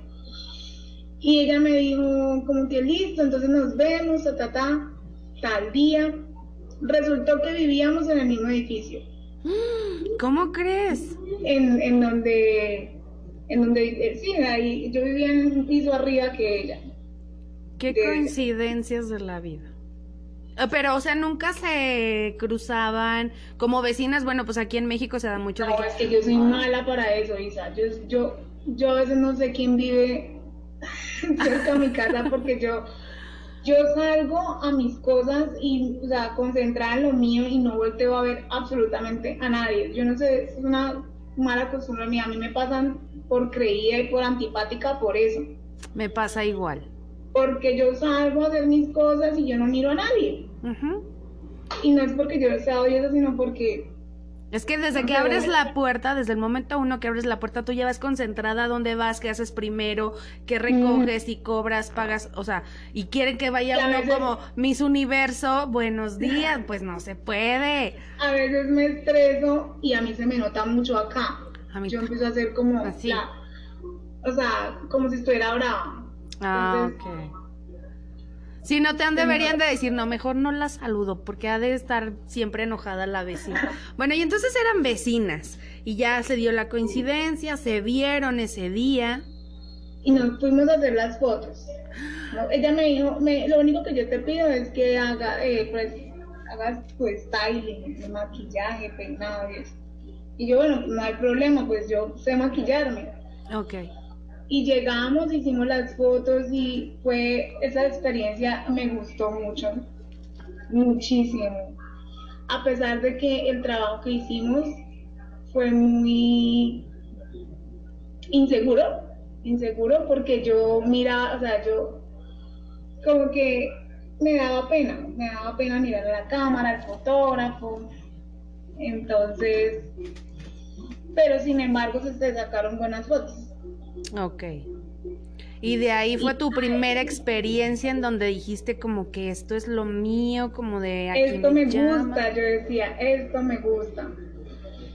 Y ella me dijo, como que listo, entonces nos vemos, ta, ta, ta, tal día. Resultó que vivíamos en el mismo edificio. ¿Cómo crees? En, en donde, en donde, eh, sí, ahí, yo vivía en un piso arriba que ella. Qué coincidencias de la vida. Ah, pero, o sea, nunca se cruzaban como vecinas. Bueno, pues aquí en México se da mucho. No, es que yo soy mala para eso, Isa. Yo, yo, yo a veces no sé quién vive cerca de mi casa porque yo, yo salgo a mis cosas y, o sea, concentrada en lo mío y no volteo a ver absolutamente a nadie. Yo no sé, es una mala costumbre mía. A mí me pasan por creída y por antipática por eso. Me pasa igual porque yo salgo a hacer mis cosas y yo no miro a nadie. Y no es porque yo sea odiosa, sino porque... Es que desde que abres la puerta, desde el momento uno que abres la puerta, tú ya vas concentrada a dónde vas, qué haces primero, qué recoges y cobras, pagas, o sea, y quieren que vaya uno como Miss Universo, buenos días, pues no se puede. A veces me estreso y a mí se me nota mucho acá. yo empiezo a hacer como, Así. o sea, como si estuviera brava. Ah, ok. Si no te han deberían de decir, no, mejor no la saludo, porque ha de estar siempre enojada la vecina. Bueno, y entonces eran vecinas, y ya se dio la coincidencia, se vieron ese día. Y nos fuimos a hacer las fotos. Ella me dijo, me, lo único que yo te pido es que haga, eh, pues, hagas pues styling, maquillaje, peinado y eso. Y yo, bueno, no hay problema, pues yo sé maquillarme. Ok y llegamos, hicimos las fotos y fue esa experiencia me gustó mucho, muchísimo. A pesar de que el trabajo que hicimos fue muy inseguro, inseguro porque yo miraba, o sea, yo como que me daba pena, me daba pena mirar a la cámara, al fotógrafo. Entonces, pero sin embargo se sacaron buenas fotos. Ok. Y de ahí fue tu primera experiencia en donde dijiste como que esto es lo mío, como de... esto me, gusta, yo decía, esto me gusta.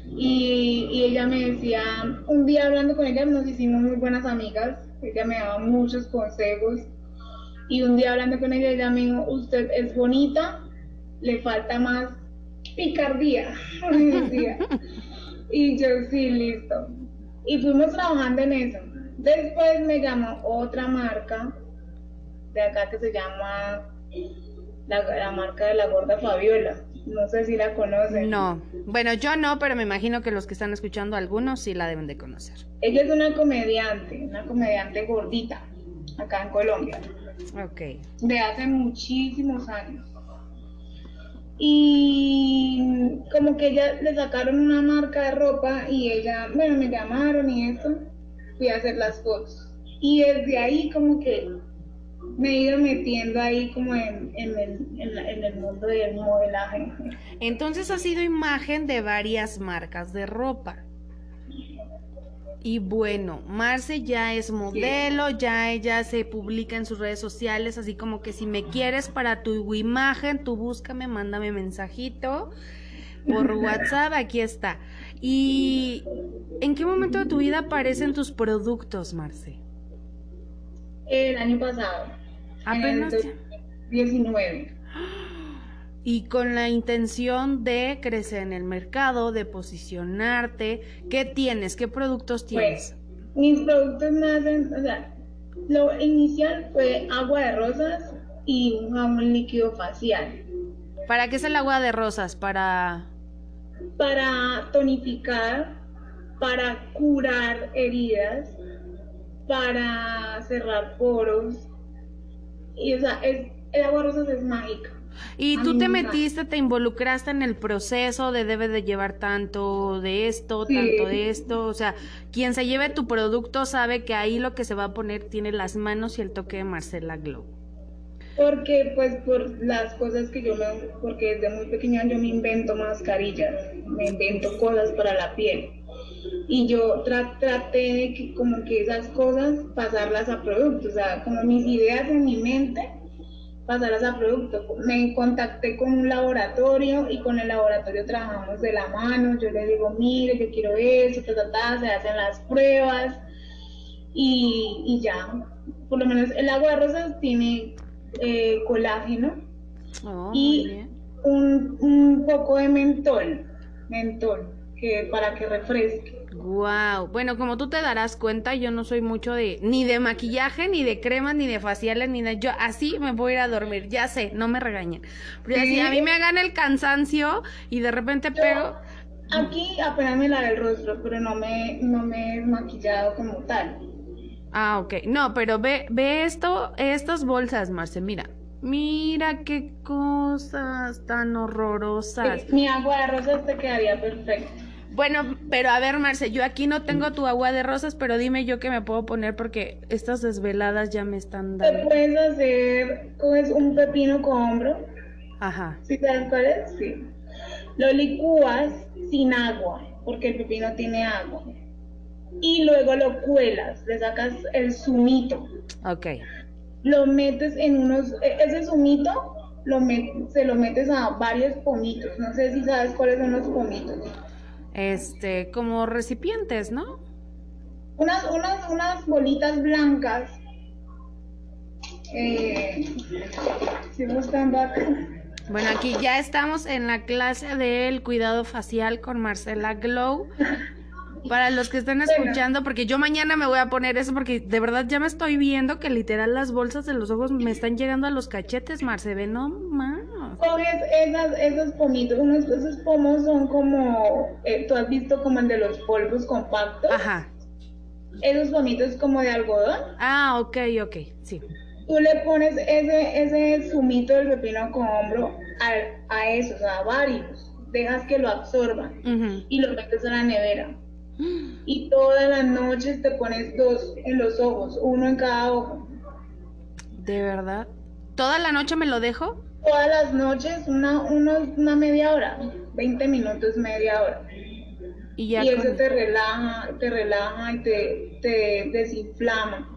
Y, y, ella me decía, un día hablando con ella nos hicimos muy buenas amigas, ella me daba muchos consejos. Y un día hablando con ella, ella me dijo, usted es bonita, le falta más picardía, y yo sí, listo. Y fuimos trabajando en eso. Después me llamó otra marca de acá que se llama la, marca de la gorda Fabiola. No sé si la conocen. No, bueno, yo no, pero me imagino que los que están escuchando algunos sí la deben de conocer. Ella es una comediante, una comediante gordita, acá en Colombia. Ok. De hace muchísimos años. Y como que ella le sacaron una marca de ropa y ella, bueno, me llamaron y eso fui a hacer las fotos. Y desde ahí como que me he ido metiendo ahí como en, en, el, en, el mundo del modelaje. Entonces ha sido imagen de varias marcas de ropa. Y bueno, Marce ya es modelo, ya ella se publica en sus redes sociales, así como que si me quieres para tu imagen, tú búscame, mándame mensajito por WhatsApp, aquí está. ¿Y en qué momento de tu vida aparecen tus productos, Marce? El año pasado. Apenas. 19. Y con la intención de crecer en el mercado, de posicionarte, ¿qué tienes? ¿Qué productos pues, tienes? mis productos nacen, o sea, lo inicial fue agua de rosas y un jabón líquido facial. ¿Para qué es el agua de rosas? Para para tonificar, para curar heridas, para cerrar poros. Y o sea, es, el agua rosas es mágica. Y tú te metiste, te involucraste en el proceso de debe de llevar tanto de esto, tanto de esto, o sea, quien se lleve tu producto sabe que ahí lo que se va a poner tiene las manos y el toque de Marcela Glow. Porque, pues, por las cosas que yo me. Porque desde muy pequeña yo me invento mascarillas, me invento cosas para la piel. Y yo traté de que, como que esas cosas pasarlas a productos, o sea, como mis ideas en mi mente, pasaras a producto. Me contacté con un laboratorio y con el laboratorio trabajamos de la mano. Yo le digo, mire, yo quiero eso, ta, se hacen las pruebas y, y ya. Por lo menos el agua de rosas tiene eh, colágeno Oh, y un, un poco de mentol, mentol, que para que refresque. Wow. Bueno, como tú te darás cuenta, yo no soy mucho de ni de maquillaje, ni de cremas, ni de faciales, ni de yo así me voy a ir a dormir. Ya sé, no me regañen. Pero así Sí. a mí me gana el cansancio y de repente pego. Aquí apenas me lavé el rostro, pero no me, no me he maquillado como tal. Ah, ok. No, pero ve, ve esto, estas bolsas, Marce, mira. Mira qué cosas tan horrorosas. Mi agua de rosas te quedaría perfecto. Bueno, pero a ver, Marce, yo aquí no tengo tu agua de rosas, pero dime yo qué me puedo poner porque estas desveladas ya me están Te dando. puedes hacer, coges un pepino con hombro, Ajá. ¿sí sabes cuál es? Sí. Lo licúas sin agua, porque el pepino tiene agua. Y luego lo cuelas, le sacas el zumito. Ok. Lo metes en unos, e- ese zumito lo met- se lo metes a varios pomitos. No sé si sabes cuáles son los pomitos. Este, como recipientes, ¿no? Unas, unas, unas bolitas blancas. Eh, buscando acá. Bueno, aquí ya estamos en la clase del cuidado facial con Marcela Glow. Para los que están escuchando, porque yo mañana me voy a poner eso, porque de verdad ya me estoy viendo que literal las bolsas de los ojos me están llegando a los cachetes, Marce, ve no más. Coges esas, esos pomitos, unos, esos pomos son como, eh, tú has visto como el de los polvos compactos, Ajá. esos pomitos como de algodón, Ah, ok, ok, sí. tú le pones ese, ese zumito del pepino con hombro a, a esos, a varios, dejas que lo absorban y lo metes a la nevera. Y todas las noches te pones dos en los ojos, uno en cada ojo. ¿De verdad? ¿Toda la noche me lo dejo? Todas las noches, una, unos- una media hora, 20 minutos, media hora. Y ya y eso con- te relaja, te relaja y te, te desinflama.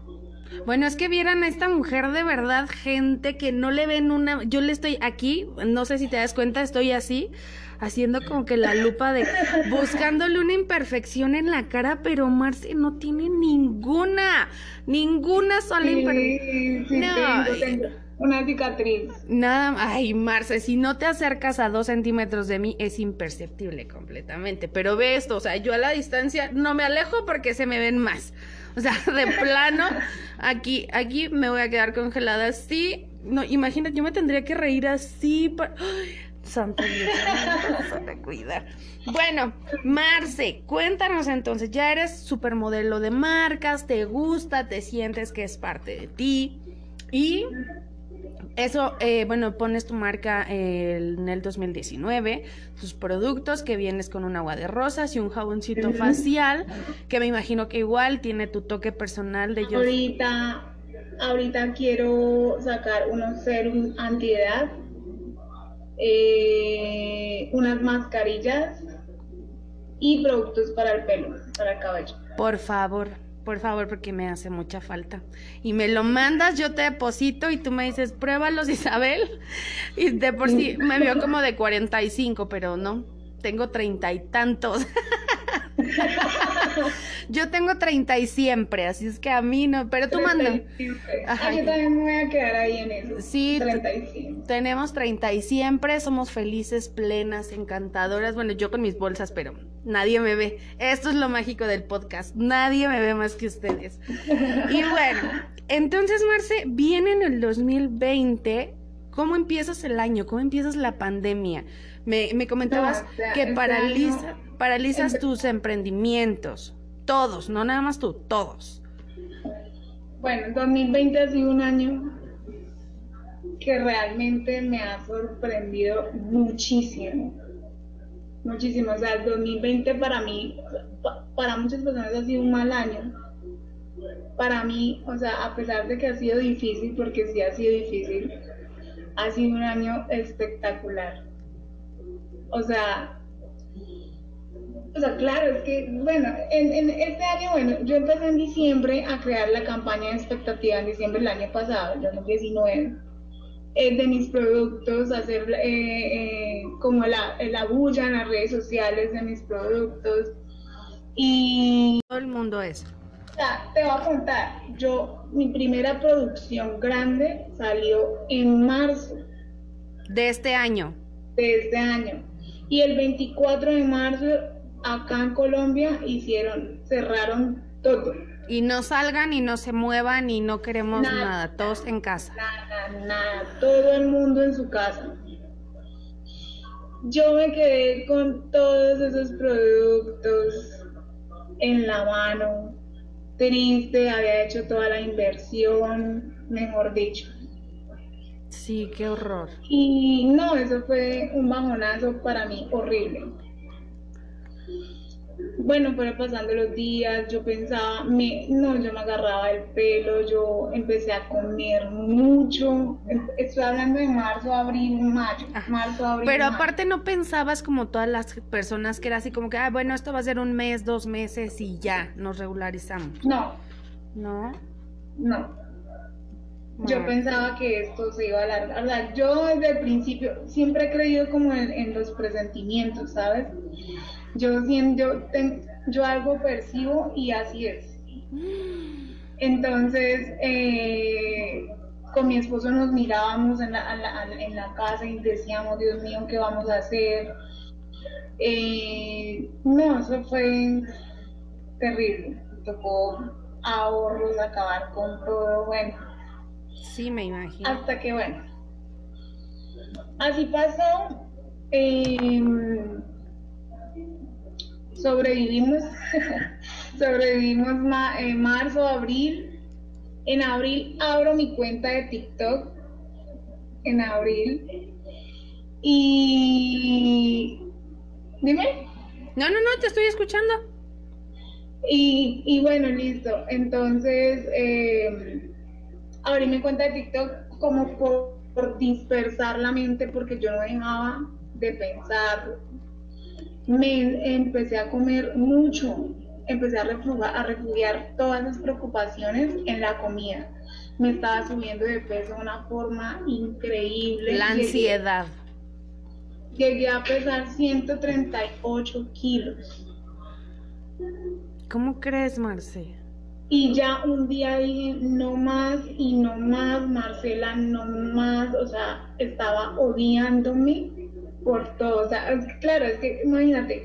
Bueno, es que vieran a esta mujer de verdad, gente que no le ven una... Yo le estoy aquí, no sé si te das cuenta, estoy así, haciendo como que la lupa de... buscándole una imperfección en la cara, pero Marce no tiene ninguna, ninguna sola imperfección. Sí, sí, No, tengo, tengo una cicatriz. Nada, ay, Marce, si no te acercas a dos centímetros de mí es imperceptible completamente. Pero ve esto, o sea, yo a la distancia no me alejo porque se me ven más. O sea, de plano, aquí, aquí me voy a quedar congelada así. No, imagínate, yo me tendría que reír así. Para... Ay, Santo Dios, cuidar. Bueno, Marce, cuéntanos entonces, ya eres supermodelo de marcas, te gusta, te sientes que es parte de ti y eso, eh, bueno, pones tu marca eh, en el 2019, tus productos que vienes con un agua de rosas y un jaboncito facial, que me imagino que igual tiene tu toque personal de yo. Ahorita, ahorita quiero sacar unos serums antiedad, eh, unas mascarillas y productos para el pelo, para el cabello. Por favor, por favor, porque me hace mucha falta. Y me lo mandas, yo te deposito y tú me dices, pruébalos, Isabel. Y de por sí me vio como de 45, pero no, tengo treinta y tantos. yo tengo treinta y siempre, así es que a mí no, pero tú manda. 35. Ajá. Yo también me voy a quedar ahí en eso. Sí, tú- 35. Tenemos 30 y siempre somos felices, plenas, encantadoras. Bueno, yo con mis bolsas, pero nadie me ve. Esto es lo mágico del podcast. Nadie me ve más que ustedes. Y bueno, entonces, Marce, viene en el 2020. ¿Cómo empiezas el año? ¿Cómo empiezas la pandemia? Me, me comentabas No, o sea, que paraliza, año- paralizas tus emprendimientos. Todos, no nada más tú, todos. Bueno, 2020 ha sido un año que realmente me ha sorprendido muchísimo. Muchísimo. O sea, el 2020 para mí, pa- para muchas personas ha sido un mal año. Para mí, o sea, a pesar de que ha sido difícil, porque sí ha sido difícil, ha sido un año espectacular. O sea, o sea, claro, es que, bueno, en, en este año, bueno, yo empecé en diciembre a crear la campaña de expectativa en diciembre del año pasado, el 2019. eh, de mis productos, hacer eh, como la, la bulla en las redes sociales de mis productos. Y todo el mundo eso. O sea, te voy a contar, yo, mi primera producción grande salió en marzo. De este año. De este año. Y el 24 de marzo, acá en Colombia, hicieron, cerraron todo. Y no salgan y no se muevan y no queremos nada, todos en casa. Nada, nada, todo el mundo en su casa. Yo me quedé con todos esos productos en la mano, triste, había hecho toda la inversión, mejor dicho. Sí, qué horror. Y no, eso fue un bajonazo para mí horrible. Bueno, fueron pasando los días, yo pensaba, me, no, yo me agarraba el pelo, yo empecé a comer mucho, estoy hablando de marzo, abril, mayo, marzo, abril. Pero aparte no pensabas como todas las personas que era así como que, ah, bueno, esto va a ser un mes, dos meses y ya, nos regularizamos. No. ¿No? No. Yo pensaba que esto se iba a alargar. O sea, yo desde el principio siempre he creído como en, en los presentimientos, ¿sabes? Yo, yo, yo algo percibo y así es. Entonces, eh, con mi esposo nos mirábamos en la, en la, casa y decíamos, Dios mío, ¿qué vamos a hacer? Eh, no, eso fue terrible. Tocó ahorros, acabar con todo, bueno. Sí, me imagino. Hasta que, bueno, así pasó. Eh, sobrevivimos, sobrevivimos en marzo, abril. En abril abro mi cuenta de TikTok. En abril. Y... Dime. No, no, no, te estoy escuchando. Y, y bueno, listo. Entonces, eh, abrí mi cuenta de TikTok como por, por dispersar la mente porque yo no dejaba de pensar me empecé a comer mucho, empecé a refugiar, a refugiar todas las preocupaciones en la comida. Me estaba subiendo de peso de una forma increíble. La ansiedad. Llegué, a pesar 138 kilos. ¿Cómo crees, Marce? Y ya un día dije, no más y no más, Marcela, no más, o sea, estaba odiándome por todo. O sea, claro, es que imagínate,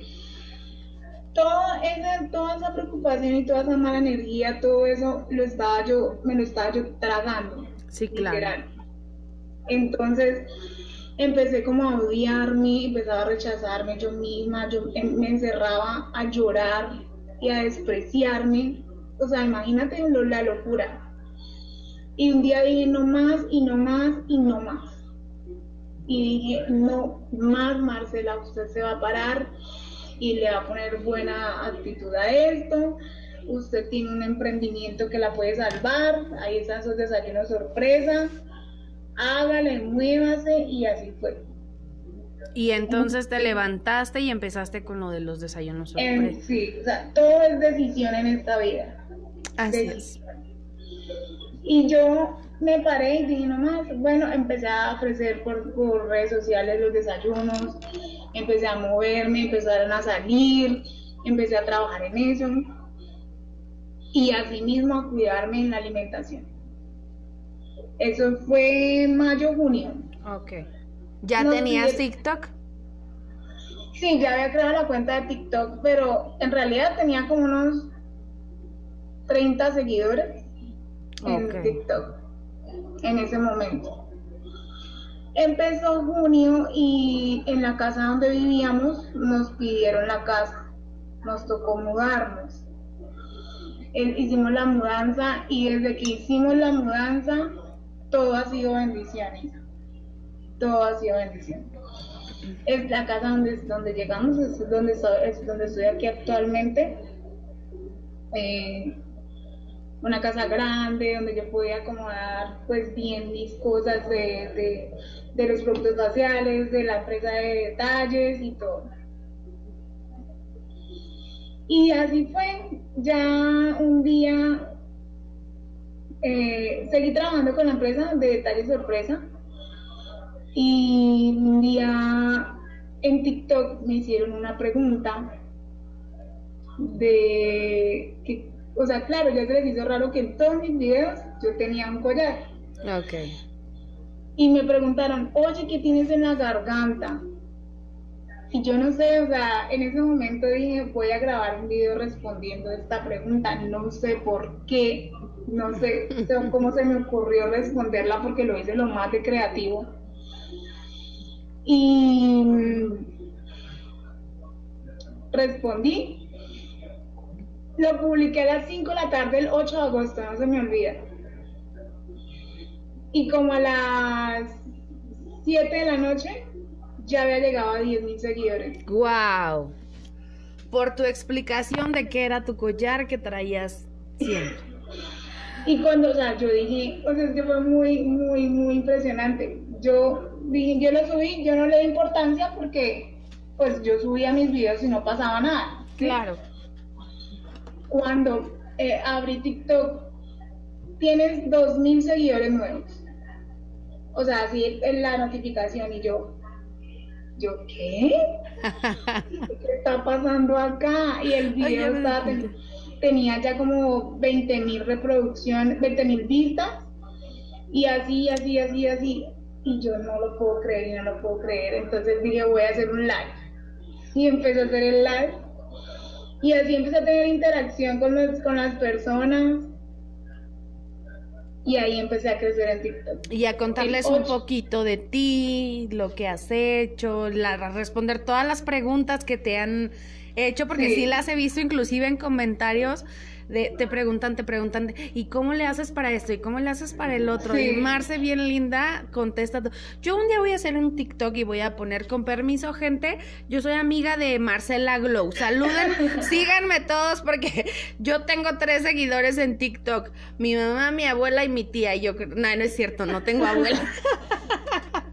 toda esa, toda esa preocupación y toda esa mala energía, todo eso lo estaba yo, me lo estaba yo tragando. Sí, claro. Entonces empecé como a odiarme, empezaba a rechazarme yo misma, yo me encerraba a llorar y a despreciarme. O sea, imagínate la locura. Y un día dije no más y no más y no más y dije, no más Marcela, usted se va a parar y le va a poner buena actitud a esto, usted tiene un emprendimiento que la puede salvar, ahí están sus desayunos sorpresa, hágale, muévase y así fue. Y entonces te levantaste y empezaste con lo de los desayunos sorpresa. sí, o sea, todo es decisión en esta vida. Así es. Y yo me paré y dije nomás, bueno, empecé a ofrecer por, por, redes sociales los desayunos, empecé a moverme, empezaron a salir, empecé a trabajar en eso y asimismo a cuidarme en la alimentación. Eso fue mayo, junio. Ok. ¿Ya tenías TikTok? Sí, ya había creado la cuenta de TikTok, pero en realidad tenía como unos 30 seguidores en TikTok en ese momento. Empezó junio y en la casa donde vivíamos nos pidieron la casa, nos tocó mudarnos. hicimos la mudanza y desde que hicimos la mudanza todo ha sido bendición, todo ha sido bendición. Es la casa donde, donde llegamos, es donde, es donde estoy aquí actualmente. Eh, una casa grande donde yo podía acomodar pues bien mis cosas de, los productos faciales, de la empresa de detalles y todo. Y así fue, ya un día eh, seguí trabajando con la empresa de detalles sorpresa Y un día en TikTok me hicieron una pregunta de que, o sea, claro, ya se les hizo raro que en todos mis videos yo tenía un collar. Ok. Y me preguntaron, oye, ¿qué tienes en la garganta? Y yo no sé, o sea, en ese momento dije, voy a grabar un video respondiendo esta pregunta. No sé por qué, no sé cómo se me ocurrió responderla porque lo hice lo más de creativo. Y respondí. Lo publiqué a las 5 de la tarde el 8 de agosto, no se me olvida. Y como a las 7 de la noche ya había llegado a 10 mil seguidores. ¡Wow! Por tu explicación de qué era tu collar que traías siempre. y cuando, o sea, yo dije, o sea, es que fue muy, muy, muy impresionante. Yo dije, yo lo subí, yo no le di importancia porque, pues, yo subía mis videos y no pasaba nada. Claro. Cuando eh, abrí TikTok, tienes dos mil seguidores nuevos. O sea, así en la notificación y yo, yo, ¿qué? ¿Qué está pasando acá? Y el video tenía ya como 20 mil reproducciones, 20 mil vistas, y así, así, así, así. Y yo no lo puedo creer y no lo puedo creer. Entonces dije, voy a hacer un live. Y empecé a hacer el live. Y así empecé a tener interacción con, los, con las personas y ahí empecé a crecer en TikTok. Y a contarles un poquito de ti, lo que has hecho, la, responder todas las preguntas que te han hecho, porque sí. las he visto inclusive en comentarios te preguntan, te preguntan, ¿y cómo le haces para esto? ¿Y cómo le haces para el otro? Y Marce, bien linda, contesta. Yo un día voy a hacer un TikTok y voy a poner, con permiso, gente, yo soy amiga de Marcela Glow. Saluden, síganme todos porque yo tengo tres seguidores en TikTok. Mi mamá, mi abuela y mi tía. Y yo, no, no es cierto, no tengo abuela.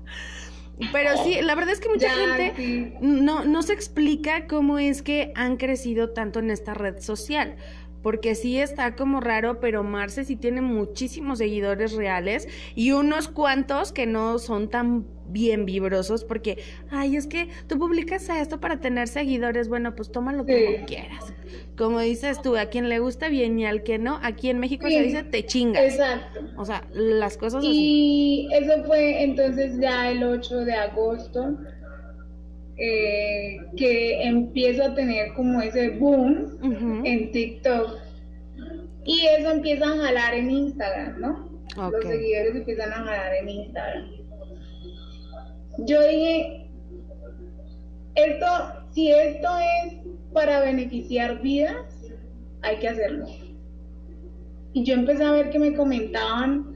Pero sí, la verdad es que mucha gente no, no se explica cómo es que han crecido tanto en esta red social porque sí está como raro, pero Marce sí tiene muchísimos seguidores reales y unos cuantos que no son tan bien vibrosos porque, ay, es que tú publicas esto para tener seguidores, bueno, pues tómalo como quieras. Como dices tú, a quien le gusta bien y al que no, aquí en México se dice te chingas. Exacto. O sea, las cosas y eso fue entonces ya el 8 de agosto. Eh, que empiezo a tener como ese boom en TikTok y eso empieza a jalar en Instagram, ¿no? Los seguidores empiezan a jalar en Instagram. Yo dije, esto, si esto es para beneficiar vidas, hay que hacerlo. Y yo empecé a ver que me comentaban,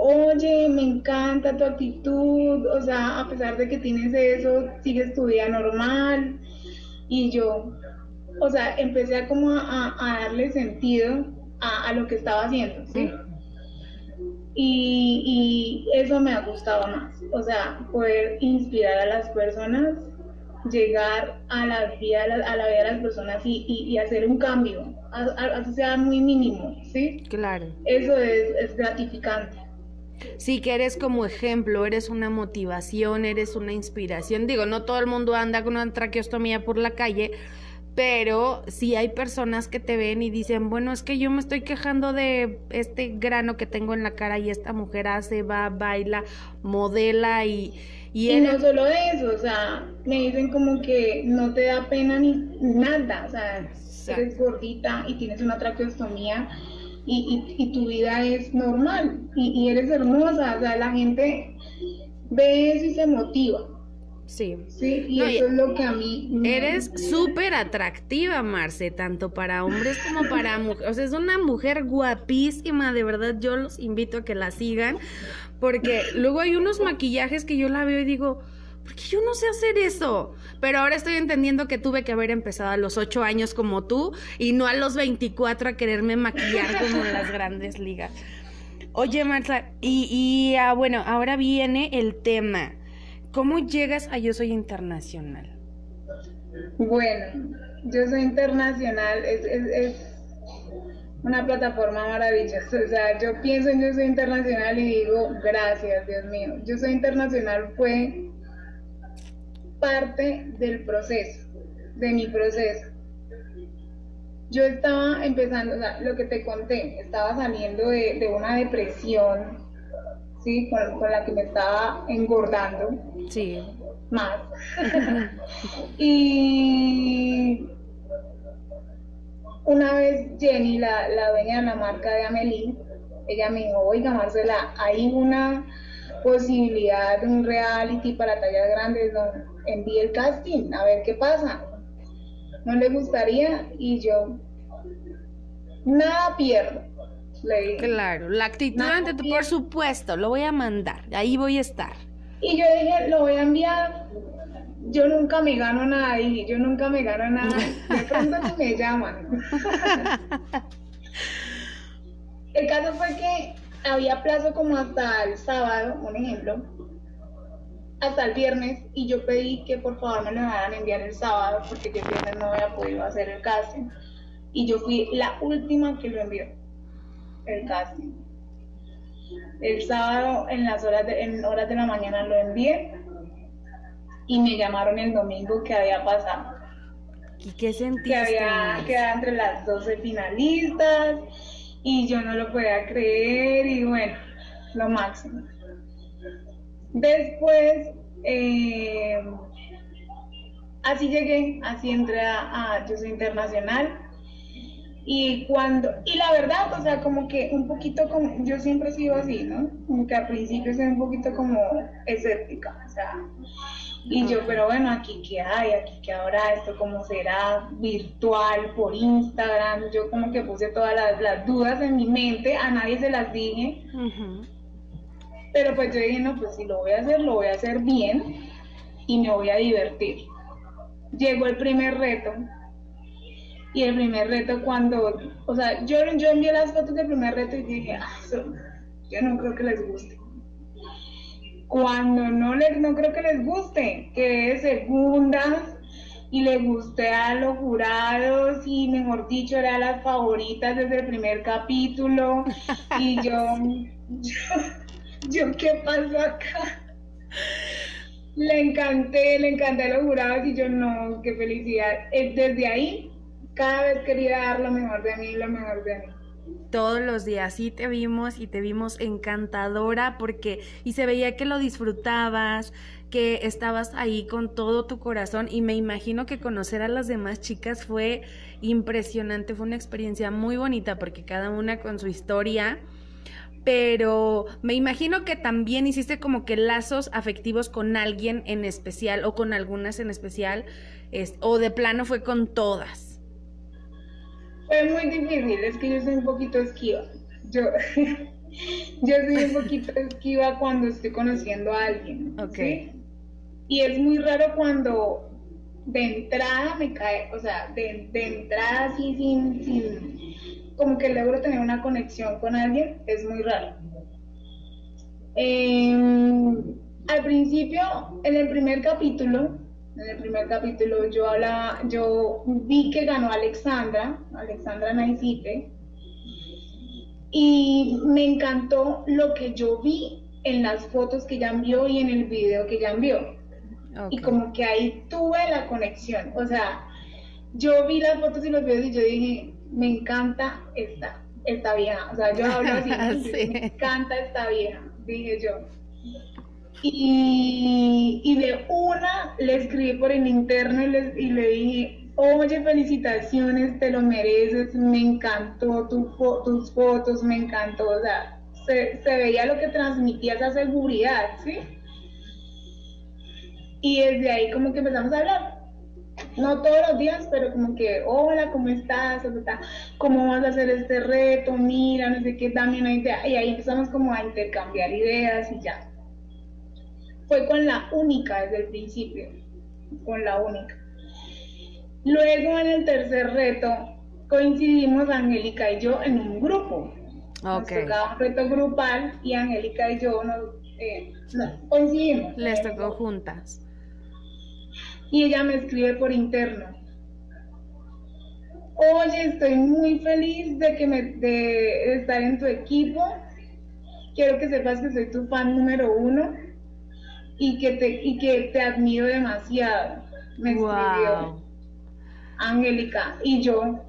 oye, me encanta tu actitud, o sea, a pesar de que tienes eso, sigues tu vida normal. Y yo, o sea, empecé a como a, darle sentido a, lo que estaba haciendo, ¿sí? Y, y, eso me ha gustado más, o sea, poder inspirar a las personas, llegar a la vida, a la, vida de las personas y, y, hacer un cambio, así sea muy mínimo, ¿sí? Claro. Eso es, es gratificante. Sí, que eres como ejemplo, eres una motivación, eres una inspiración. Digo, no todo el mundo anda con una traqueostomía por la calle, pero si hay personas que te ven y dicen, bueno, es que yo me estoy quejando de este grano que tengo en la cara y esta mujer hace, va, baila, modela y... Y, no solo eso, o sea, me dicen como que no te da pena ni nada, o sea, eres gordita y tienes una traqueostomía y, y, tu vida es normal y, y, eres hermosa, o sea, la gente ve eso y se motiva. Sí. Sí, y eso es lo que a mí... Eres súper atractiva, Marce, tanto para hombres como para mujeres. O sea, es una mujer guapísima, de verdad, yo los invito a que la sigan, porque luego hay unos maquillajes que yo la veo y digo, porque yo no sé hacer eso. Pero ahora estoy entendiendo que tuve que haber empezado a los 8 años como tú y no a los 24 a quererme maquillar como en las grandes ligas. Oye, Marta, y, y ah, bueno, ahora viene el tema. ¿Cómo llegas a Yo Soy Internacional? Bueno, Yo Soy Internacional es, es, una plataforma maravillosa. O sea, yo pienso en Yo Soy Internacional y digo, gracias, Dios mío. Yo Soy Internacional fue parte del proceso, de mi proceso. Yo estaba empezando, o sea, lo que te conté, estaba saliendo de, una depresión, ¿sí? Con, con, la que me estaba engordando. Sí. Más. y una vez Jenny, la, la dueña de la marca de Amelie, ella me dijo, oiga Marcela, hay una posibilidad de un reality para tallas grandes, donde envíe el casting, a ver qué pasa. ¿No le gustaría? Y yo, nada pierdo. Le claro, la actitud ante tú, por supuesto, lo voy a mandar, ahí voy a estar. Y yo dije, lo voy a enviar. Yo nunca me gano nada y yo nunca me gano nada. De pronto me llaman. el caso fue que había plazo como hasta el sábado, un ejemplo, hasta el viernes, y yo pedí que por favor me lo dejaran enviar el sábado, porque yo el viernes no había podido hacer el casting. Y yo fui la última que lo envió, el casting. El sábado en las horas de, en horas de la mañana lo envié y me llamaron el domingo que había pasado. ¿Y qué sentiste? Que había quedado entre las 12 finalistas y yo no lo podía creer y bueno, lo máximo. Después, eh, así llegué, así entré a, a Yo Soy Internacional. Y cuando, y la verdad, o sea, como que un poquito como, yo siempre he sido así, ¿no? Como que al principio soy un poquito como escéptica, o sea, y yo, pero bueno, aquí qué hay, aquí qué habrá, esto cómo será virtual, por Instagram. Yo como que puse todas las, dudas en mi mente, a nadie se las dije. Pero pues yo dije, no, pues si lo voy a hacer, lo voy a hacer bien y me voy a divertir. Llegó el primer reto. Y el primer reto cuando, o sea, yo, yo envié las fotos del primer reto y dije, ah, yo no creo que les guste cuando no les, no creo que les guste, que es segunda y le guste a los jurados y mejor dicho era las favoritas desde el primer capítulo y yo, yo, ¿qué pasó acá? Le encanté, le encanté a los jurados y yo no, qué felicidad. Eh, desde ahí, cada vez quería dar lo mejor de mí, lo mejor de mí todos los días. Sí te vimos y te vimos encantadora porque y se veía que lo disfrutabas, que estabas ahí con todo tu corazón y me imagino que conocer a las demás chicas fue impresionante, fue una experiencia muy bonita porque cada una con su historia. Pero me imagino que también hiciste como que lazos afectivos con alguien en especial o con algunas en especial, o de plano fue con todas. Fue muy difícil, es que yo soy un poquito esquiva. Yo, yo soy un poquito esquiva cuando estoy conociendo a alguien. Ok. Y es muy raro cuando de entrada me cae, o sea, de, entrada así sin, sin, como que logro tener una conexión con alguien, es muy raro. Em, al principio, en el primer capítulo, en el primer capítulo yo hablaba, yo vi que ganó Alexandra, Alexandra Naisite, y me encantó lo que yo vi en las fotos que ella envió y en el video que ella envió. Y como que ahí tuve la conexión. O sea, yo vi las fotos y los videos y yo dije, me encanta esta, esta vieja. O sea, yo hablo así, me encanta esta vieja, dije yo. Y, de una le escribí por el interno y, le dije, oye, felicitaciones, te lo mereces, me encantó tu tus fotos, me encantó, o sea, se, veía lo que transmitía esa seguridad, ¿sí? Y desde ahí como que empezamos a hablar. No todos los días, pero como que, hola, ¿cómo estás? ¿Cómo vas a hacer este reto? Mira, no sé qué, dame una idea. Y ahí empezamos como a intercambiar ideas y ya fue con la única desde el principio, con la única. Luego en el tercer reto coincidimos Angélica y yo en un grupo. Okay. Nos tocaba un reto grupal y Angélica y yo nos, eh, coincidimos. Les tocó juntas. Y ella me escribe por interno. oye, estoy muy feliz de, que me, de estar en tu equipo, quiero que sepas que soy tu fan número uno y que te, y que te admiro demasiado. Me escribió Angélica y yo.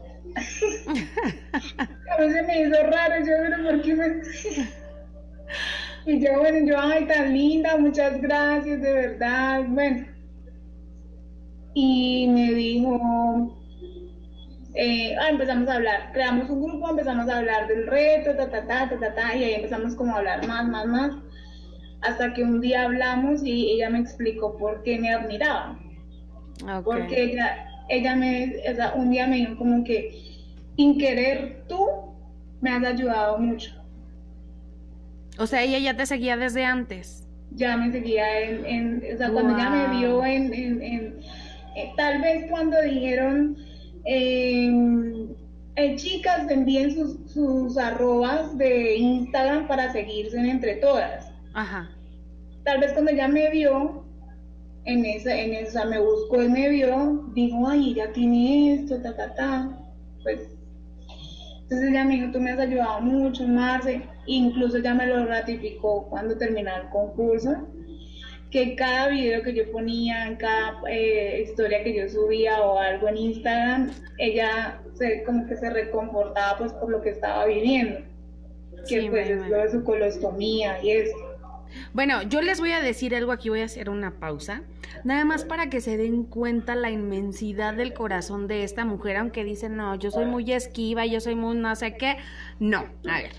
a veces me hizo raro, yo, pero ¿por qué me... Y yo, bueno, yo, ay, tan linda, muchas gracias, de verdad, bueno. Y me dijo, eh, ah, empezamos a hablar, creamos un grupo, empezamos a hablar del reto, ta, ta, ta, ta, ta, ta, y ahí empezamos como a hablar más, más, más, hasta que un día hablamos y ella me explicó por qué me admiraba. Porque ella, ella me, o sea, un día me dijo como que, sin querer tú, me has ayudado mucho. O sea, ella ya te seguía desde antes. Ya me seguía en, o sea, cuando ella me vio en, en, en eh, tal vez cuando dijeron, eh, chicas, envíen sus, sus arrobas de Instagram para seguirse entre todas. Ajá. Tal vez cuando ella me vio, en esa, en esa, me buscó y me vio, dijo, ay, ella tiene esto, ta, ta, ta. Pues, entonces ella me dijo, tú me has ayudado mucho, Marce. Incluso ya me lo ratificó cuando terminé el concurso que cada video que yo ponía, en cada eh, historia que yo subía o algo en Instagram, ella se, como que se reconfortaba pues por lo que estaba viviendo, que pues es lo de su colostomía y eso. Bueno, yo les voy a decir algo aquí, voy a hacer una pausa, nada más para que se den cuenta la inmensidad del corazón de esta mujer, aunque dicen, no, yo soy muy esquiva, yo soy muy no sé qué, no, a ver,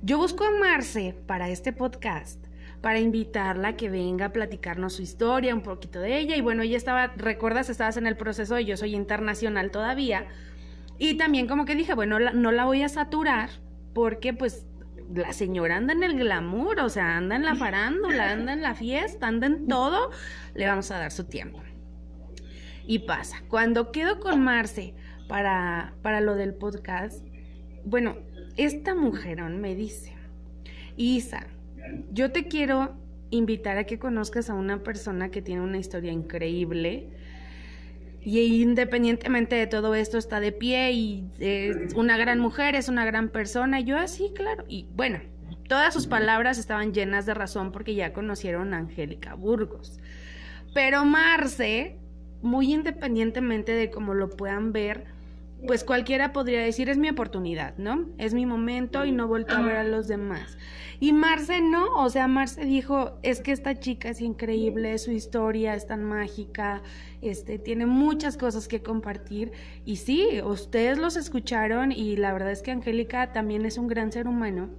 yo busco a Marce para este podcast para invitarla a que venga a platicarnos su historia, un poquito de ella. Y bueno, ella estaba, recuerdas, estabas en el proceso de yo soy internacional todavía. Y también como que dije, bueno, no la voy a saturar porque pues la señora anda en el glamour, o sea, anda en la farándula, anda en la fiesta, anda en todo, le vamos a dar su tiempo. Y pasa, cuando quedo con Marce para, para lo del podcast, bueno, esta mujerón me dice, Isa, yo te quiero invitar a que conozcas a una persona que tiene una historia increíble y independientemente de todo esto está de pie y es una gran mujer, es una gran persona. Y yo así, ah, claro. Y bueno, todas sus palabras estaban llenas de razón porque ya conocieron a Angélica Burgos. Pero Marce, muy independientemente de cómo lo puedan ver, pues cualquiera podría decir es mi oportunidad, ¿no? Es mi momento y no vuelto a ver a los demás. Y Marce no, o sea, Marce dijo, es que esta chica es increíble, su historia es tan mágica, este, tiene muchas cosas que compartir. Y sí, ustedes los escucharon y la verdad es que Angélica también es un gran ser humano.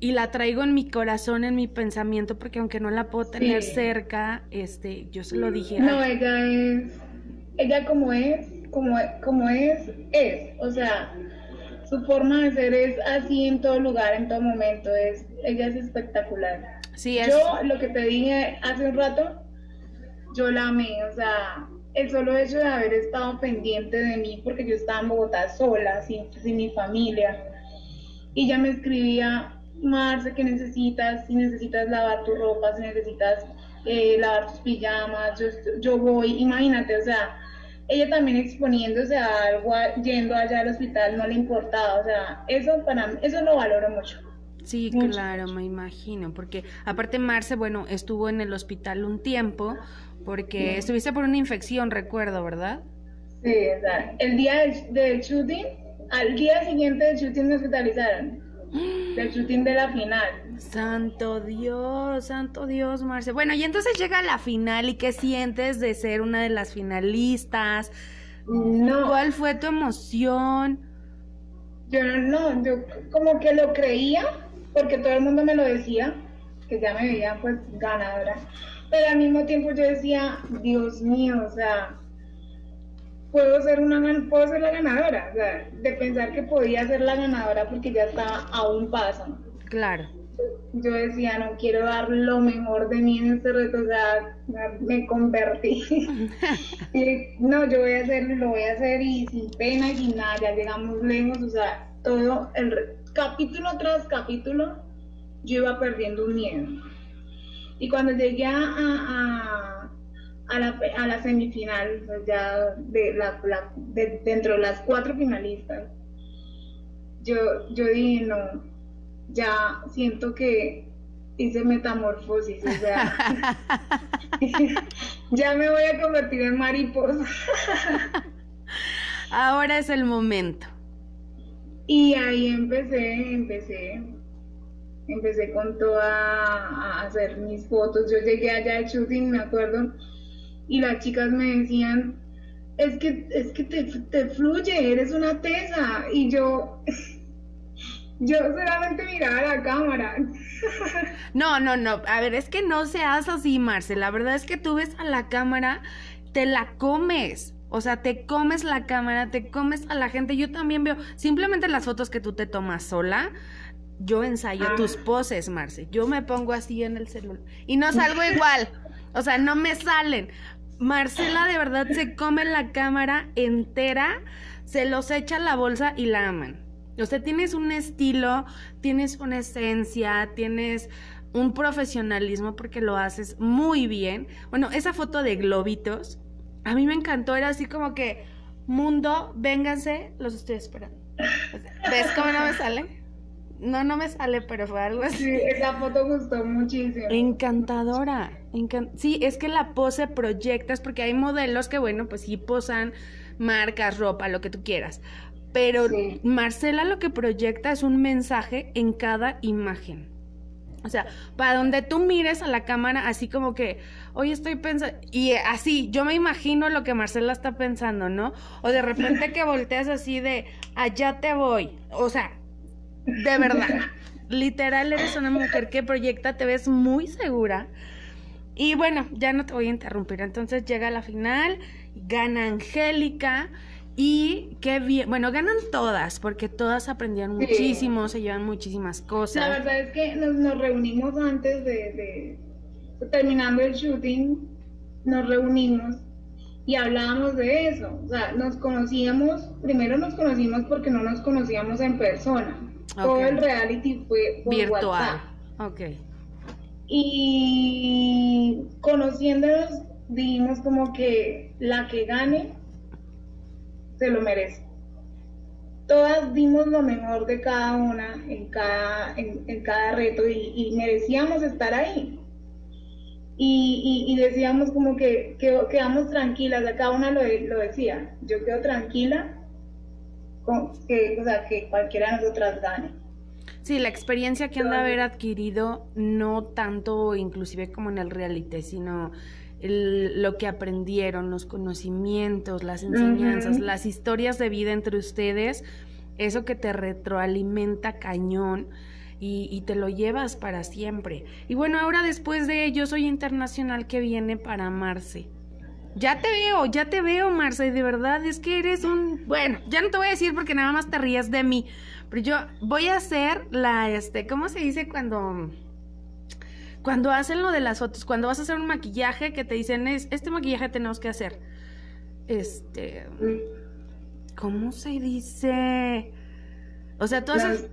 Y la traigo en mi corazón, en mi pensamiento, porque aunque no la puedo tener cerca, este, yo se lo dije. No, ella es, ella como es, como, como es, es, o sea, su forma de ser es así en todo lugar, en todo momento. Es, ella es espectacular. Sí, es... Yo lo que te dije hace un rato, yo la amé, o sea, el solo hecho de haber estado pendiente de mí, porque yo estaba en Bogotá sola, sin, sin mi familia, y ella me escribía, Marce, ¿qué necesitas? Si necesitas lavar tu ropa, si necesitas eh, lavar tus pijamas, yo, yo voy, imagínate, o sea, ella también exponiéndose a algo, yendo allá al hospital, no le importaba, o sea, eso para mí, eso lo valoro mucho. Sí, claro, me imagino, porque aparte Marce, bueno, estuvo en el hospital un tiempo, porque estuviste por una infección, recuerdo, ¿verdad? Sí, o el día del, shooting, al día siguiente del shooting me hospitalizaron, del shooting de la final. Santo Dios, santo Dios, Marce. Bueno, y entonces llega la final y ¿qué sientes de ser una de las finalistas? No. ¿Cuál fue tu emoción? Yo no, yo como que lo creía, porque todo el mundo me lo decía, que ya me veía pues ganadora. Pero al mismo tiempo yo decía, Dios mío, o sea, puedo ser una puedo ser la ganadora, o sea, de pensar que podía ser la ganadora porque ya estaba a un paso. Claro yo decía, no quiero dar lo mejor de mí en este reto, o sea, me convertí. y no, yo voy a hacerlo, lo voy a hacer y sin pena y sin nada, ya llegamos lejos, o sea, todo, el capítulo tras capítulo, yo iba perdiendo un miedo. Y cuando llegué a, a la, a la semifinal, ya de la, de, dentro de las cuatro finalistas, yo, yo dije, no, ya siento que hice metamorfosis, o sea, ya me voy a convertir en mariposa. Ahora es el momento. Y ahí empecé, empecé, empecé con toda a hacer mis fotos. Yo llegué allá de shooting, me acuerdo, y las chicas me decían, es que, es que te, te fluye, eres una tesa. Y yo, yo solamente miraba la cámara. No, no, no. A ver, es que no seas así, Marce. La verdad es que tú ves a la cámara, te la comes. O sea, te comes la cámara, te comes a la gente. Yo también veo simplemente las fotos que tú te tomas sola. Yo ensayo Ah. tus poses, Marce. Yo me pongo así en el celular y no salgo igual. O sea, no me salen. Marcela de verdad se come la cámara entera, se los echa a la bolsa y la aman. O sea, tienes un estilo, tienes una esencia, tienes un profesionalismo porque lo haces muy bien. Bueno, esa foto de globitos, a mí me encantó, era así como que, mundo, vénganse, los estoy esperando. O sea, ¿Ves cómo no me sale? No, no me sale, pero fue algo así. Sí, esa foto gustó muchísimo. Encantadora. Sí, es que la pose proyectas, porque hay modelos que, bueno, pues sí posan marcas, ropa, lo que tú quieras. Pero Sí. Marcela lo que proyecta es un mensaje en cada imagen. O sea, para donde tú mires a la cámara, así como que, hoy estoy pensando, y así, yo me imagino lo que Marcela está pensando, ¿no? O de repente que volteas así de, allá te voy. O sea, de verdad, literal eres una mujer que proyecta, te ves muy segura. Y bueno, ya no te voy a interrumpir. Entonces llega la final, gana Angélica. Y qué bien, bueno, ganan todas, porque todas aprendieron Sí. muchísimo, se llevan muchísimas La cosas. verdad es que nos, nos reunimos antes de, de- terminando el shooting, nos reunimos y hablábamos de eso. O sea, nos conocíamos, primero nos conocimos porque no nos conocíamos en persona. Todo Ok. el reality fue por Virtual. WhatsApp. Ok. Y conociéndonos dijimos como que la que gane se lo merece. Todas dimos lo mejor de cada una en cada, en, cada reto y, merecíamos estar ahí. Y, y- decíamos como que, que quedamos tranquilas, cada una lo, lo decía, yo quedo tranquila con que, o sea, que cualquiera de nosotras gane. Sí, la experiencia que han de haber adquirido, no tanto inclusive como en el reality, sino el- lo que aprendieron, los conocimientos, las enseñanzas, las historias de vida entre ustedes, eso que te retroalimenta cañón y, y te lo llevas para siempre. Y bueno, ahora después de Yo Soy Internacional que viene para Marce. Ya te veo, ya te veo, Marce, de verdad, es que eres un... Bueno, ya no te voy a decir porque nada más te ríes de mí, pero yo voy a hacer la, este, ¿cómo se dice cuando... Cuando hacen lo de las fotos, cuando vas a hacer un maquillaje que te dicen, es, este maquillaje tenemos que hacer. Este, ¿cómo se dice? O sea, tú haces,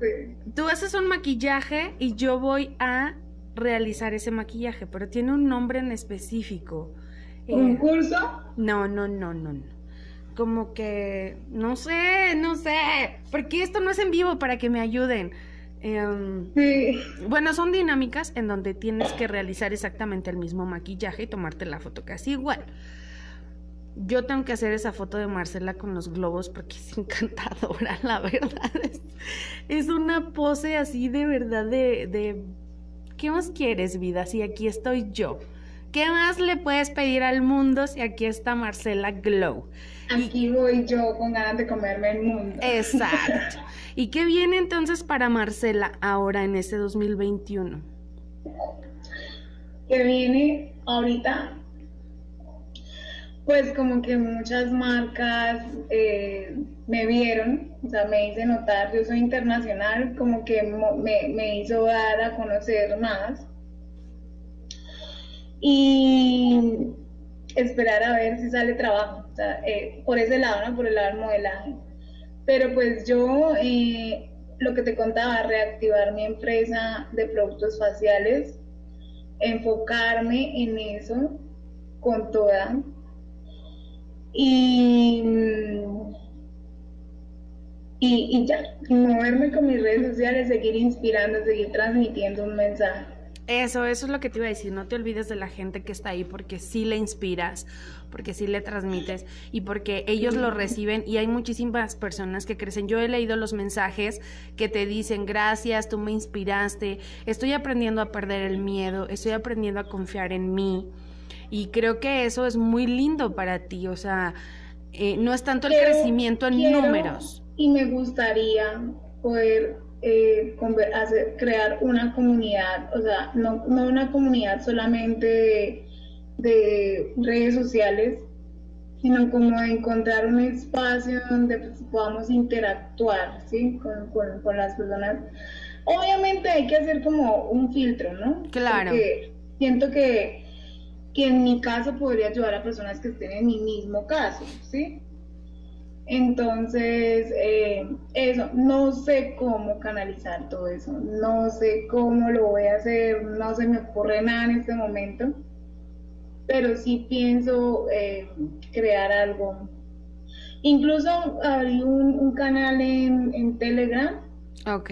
tú haces un maquillaje y yo voy a realizar ese maquillaje, pero tiene un nombre en específico. ¿Un curso? no, no, no, no, no. Como que, no sé, no sé, porque esto no es en vivo para que me ayuden. Em, Sí. bueno, son dinámicas en donde tienes que realizar exactamente el mismo maquillaje y tomarte la foto casi igual. Yo tengo que hacer esa foto de Marcela con los globos porque es encantadora, la verdad. Es, es una pose así de verdad de, de... ¿Qué más quieres, vida? Si aquí estoy yo. ¿Qué más le puedes pedir al mundo si aquí está Marcela Glow? Aquí voy yo con ganas de comerme el mundo. Exacto. ¿Y qué viene entonces para Marcela ahora en este 2021? Que viene ahorita, pues como que muchas marcas eh, me vieron, o sea, me hice notar, yo soy internacional, como que me, me hizo dar a conocer más. Y esperar a ver si sale trabajo, eh, por ese lado, ¿no? Por el lado del modelaje. Pero pues yo, eh, lo que te contaba, reactivar mi empresa de productos faciales, enfocarme en eso con toda. Y, y, y ya, moverme con mis redes sociales, seguir inspirando, seguir transmitiendo un mensaje. Eso, eso es lo que te iba a decir. No te olvides de la gente que está ahí porque sí le inspiras, porque sí le transmites y porque ellos lo reciben y hay muchísimas personas que crecen. Yo he leído los mensajes que te dicen gracias, tú me inspiraste, estoy aprendiendo a perder el miedo, estoy aprendiendo a confiar en mí y creo que eso es muy lindo para ti. O sea, eh, no es tanto el crecimiento en números. Y me gustaría poder eh, hacer, crear una comunidad, o sea, no, no una comunidad solamente de, redes sociales, sino como encontrar un espacio donde pues, podamos interactuar ¿sí? con, con, las personas. Obviamente hay que hacer como un filtro, ¿no? Claro. Porque siento que, que en mi caso podría ayudar a personas que estén en mi mismo caso, ¿sí? Entonces, eh, eso, no sé cómo canalizar todo eso, no sé cómo lo voy a hacer, no se me ocurre nada en este momento, pero sí pienso eh, crear algo. Incluso abrí un, canal en, Telegram. Ok.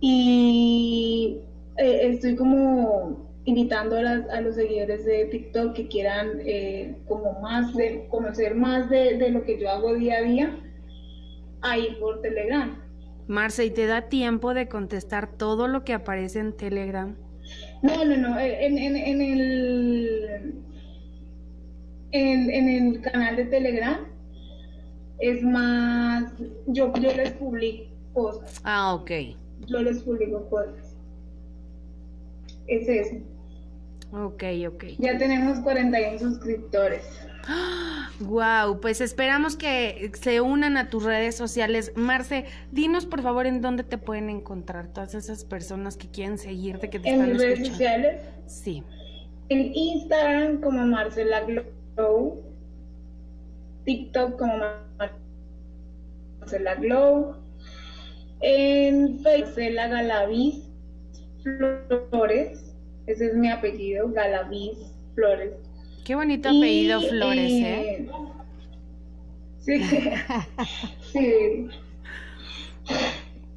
Y eh, estoy como invitando a, los seguidores de TikTok que quieran eh, como más de conocer más de, lo que yo hago día a día ahí por Telegram. Marce, ¿y te da tiempo de contestar todo lo que aparece en Telegram? No, no, no, en, en, en el en, en, el canal de Telegram es más, yo, yo les publico cosas. Ah, ok. Yo les publico cosas. Es eso. Ok, ok. Ya tenemos 41 suscriptores. Wow, pues esperamos que se unan a tus redes sociales. Marce, dinos por favor en dónde te pueden encontrar todas esas personas que quieren seguirte, que te ¿En mis redes sociales? Sí. En Instagram como Marcela Glow, TikTok como Marcela Glow, en Facebook Marcela Galaviz Flores ese es mi apellido, Galaviz Flores. Qué bonito apellido Flores, ¿eh? Sí, sí.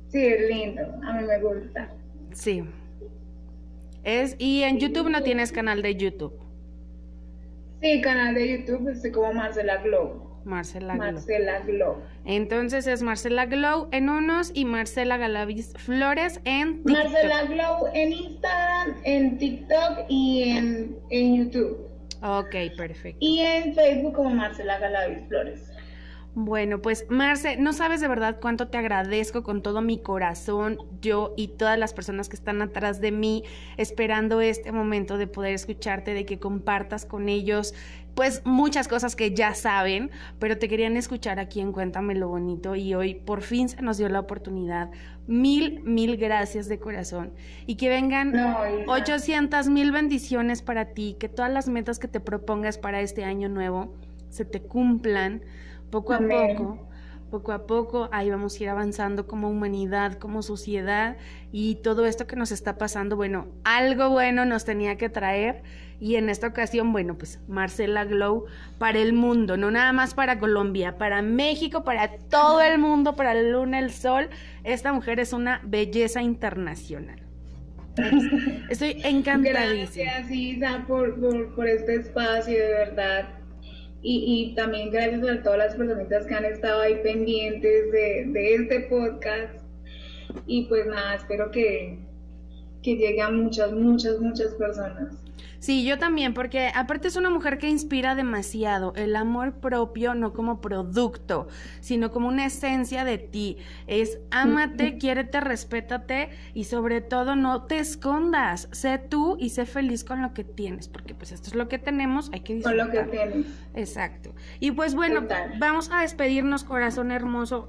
Sí, es lindo. A mí me gusta. Sí. Es, y en YouTube no tienes canal de YouTube. Sí, canal de YouTube, estoy como Marcela Globo. Marcela Glow. Marcela Glow. Entonces es Marcela Glow en unos y Marcela Galavis Flores en TikTok. Marcela Glow en Instagram, en TikTok y en, en YouTube. Ok, perfecto. Y en Facebook como Marcela Galavis Flores. Bueno, pues Marce, no sabes de verdad cuánto te agradezco con todo mi corazón, yo y todas las personas que están atrás de mí, esperando este momento de poder escucharte, de que compartas con ellos, pues muchas cosas que ya saben, pero te querían escuchar aquí en Cuéntame lo Bonito y hoy por fin se nos dio la oportunidad. Mil, mil gracias de corazón. Y que vengan 800 mil bendiciones para ti, que todas las metas que te propongas para este año nuevo se te cumplan poco a poco, poco a poco, ahí vamos a ir avanzando como humanidad, como sociedad y todo esto que nos está pasando, bueno, algo bueno nos tenía que traer y en esta ocasión, bueno, pues Marcela Glow para el mundo, no nada más para Colombia, para México, para todo el mundo, para la luna, el sol, esta mujer es una belleza internacional. Estoy encantadísima. Gracias, Isa, por, por, por este espacio, de verdad y, y, también gracias a todas las personitas que han estado ahí pendientes de, de este podcast. Y pues nada, espero que, que llegue a muchas, muchas, muchas personas. Sí, yo también, porque aparte es una mujer que inspira demasiado. El amor propio, no como producto, sino como una esencia de ti. Es ámate, quiérete, respétate y sobre todo no te escondas. Sé tú y sé feliz con lo que tienes, porque pues esto es lo que tenemos, hay que disfrutar. Con lo que tienes. Exacto. Y pues bueno, vamos a despedirnos, corazón hermoso.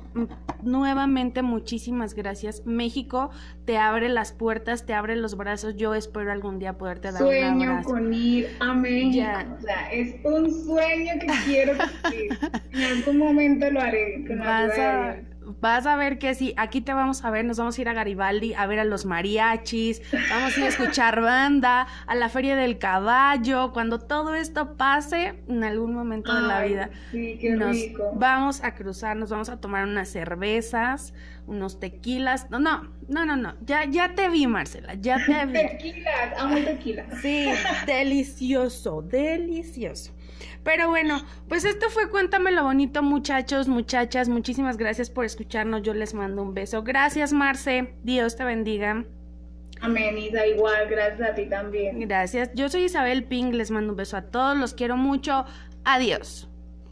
Nuevamente, muchísimas gracias. México te abre las puertas, te abre los brazos. Yo espero algún día poderte dar un abrazo con ir a México. O sea, es un sueño que quiero cumplir. en algún momento lo haré. vas, a, vas a ver que sí, aquí te vamos a ver, nos vamos a ir a Garibaldi a ver a los mariachis, vamos a ir a escuchar banda, a la feria del caballo, cuando todo esto pase en algún momento de la vida. Sí, qué nos rico. vamos a cruzar, nos vamos a tomar unas cervezas, unos tequilas. No, no, no, no, no. Ya, ya te vi, Marcela, ya te vi. Tequilas, amo tequila. Sí, delicioso, delicioso. Pero bueno, pues esto fue Cuéntamelo Bonito, muchachos, muchachas. Muchísimas gracias por escucharnos. Yo les mando un beso. Gracias, Marce. Dios te bendiga. Amén, Isa, igual, gracias a ti también. Gracias. Yo soy Isabel Ping. Les mando un beso a todos. Los quiero mucho. Adiós.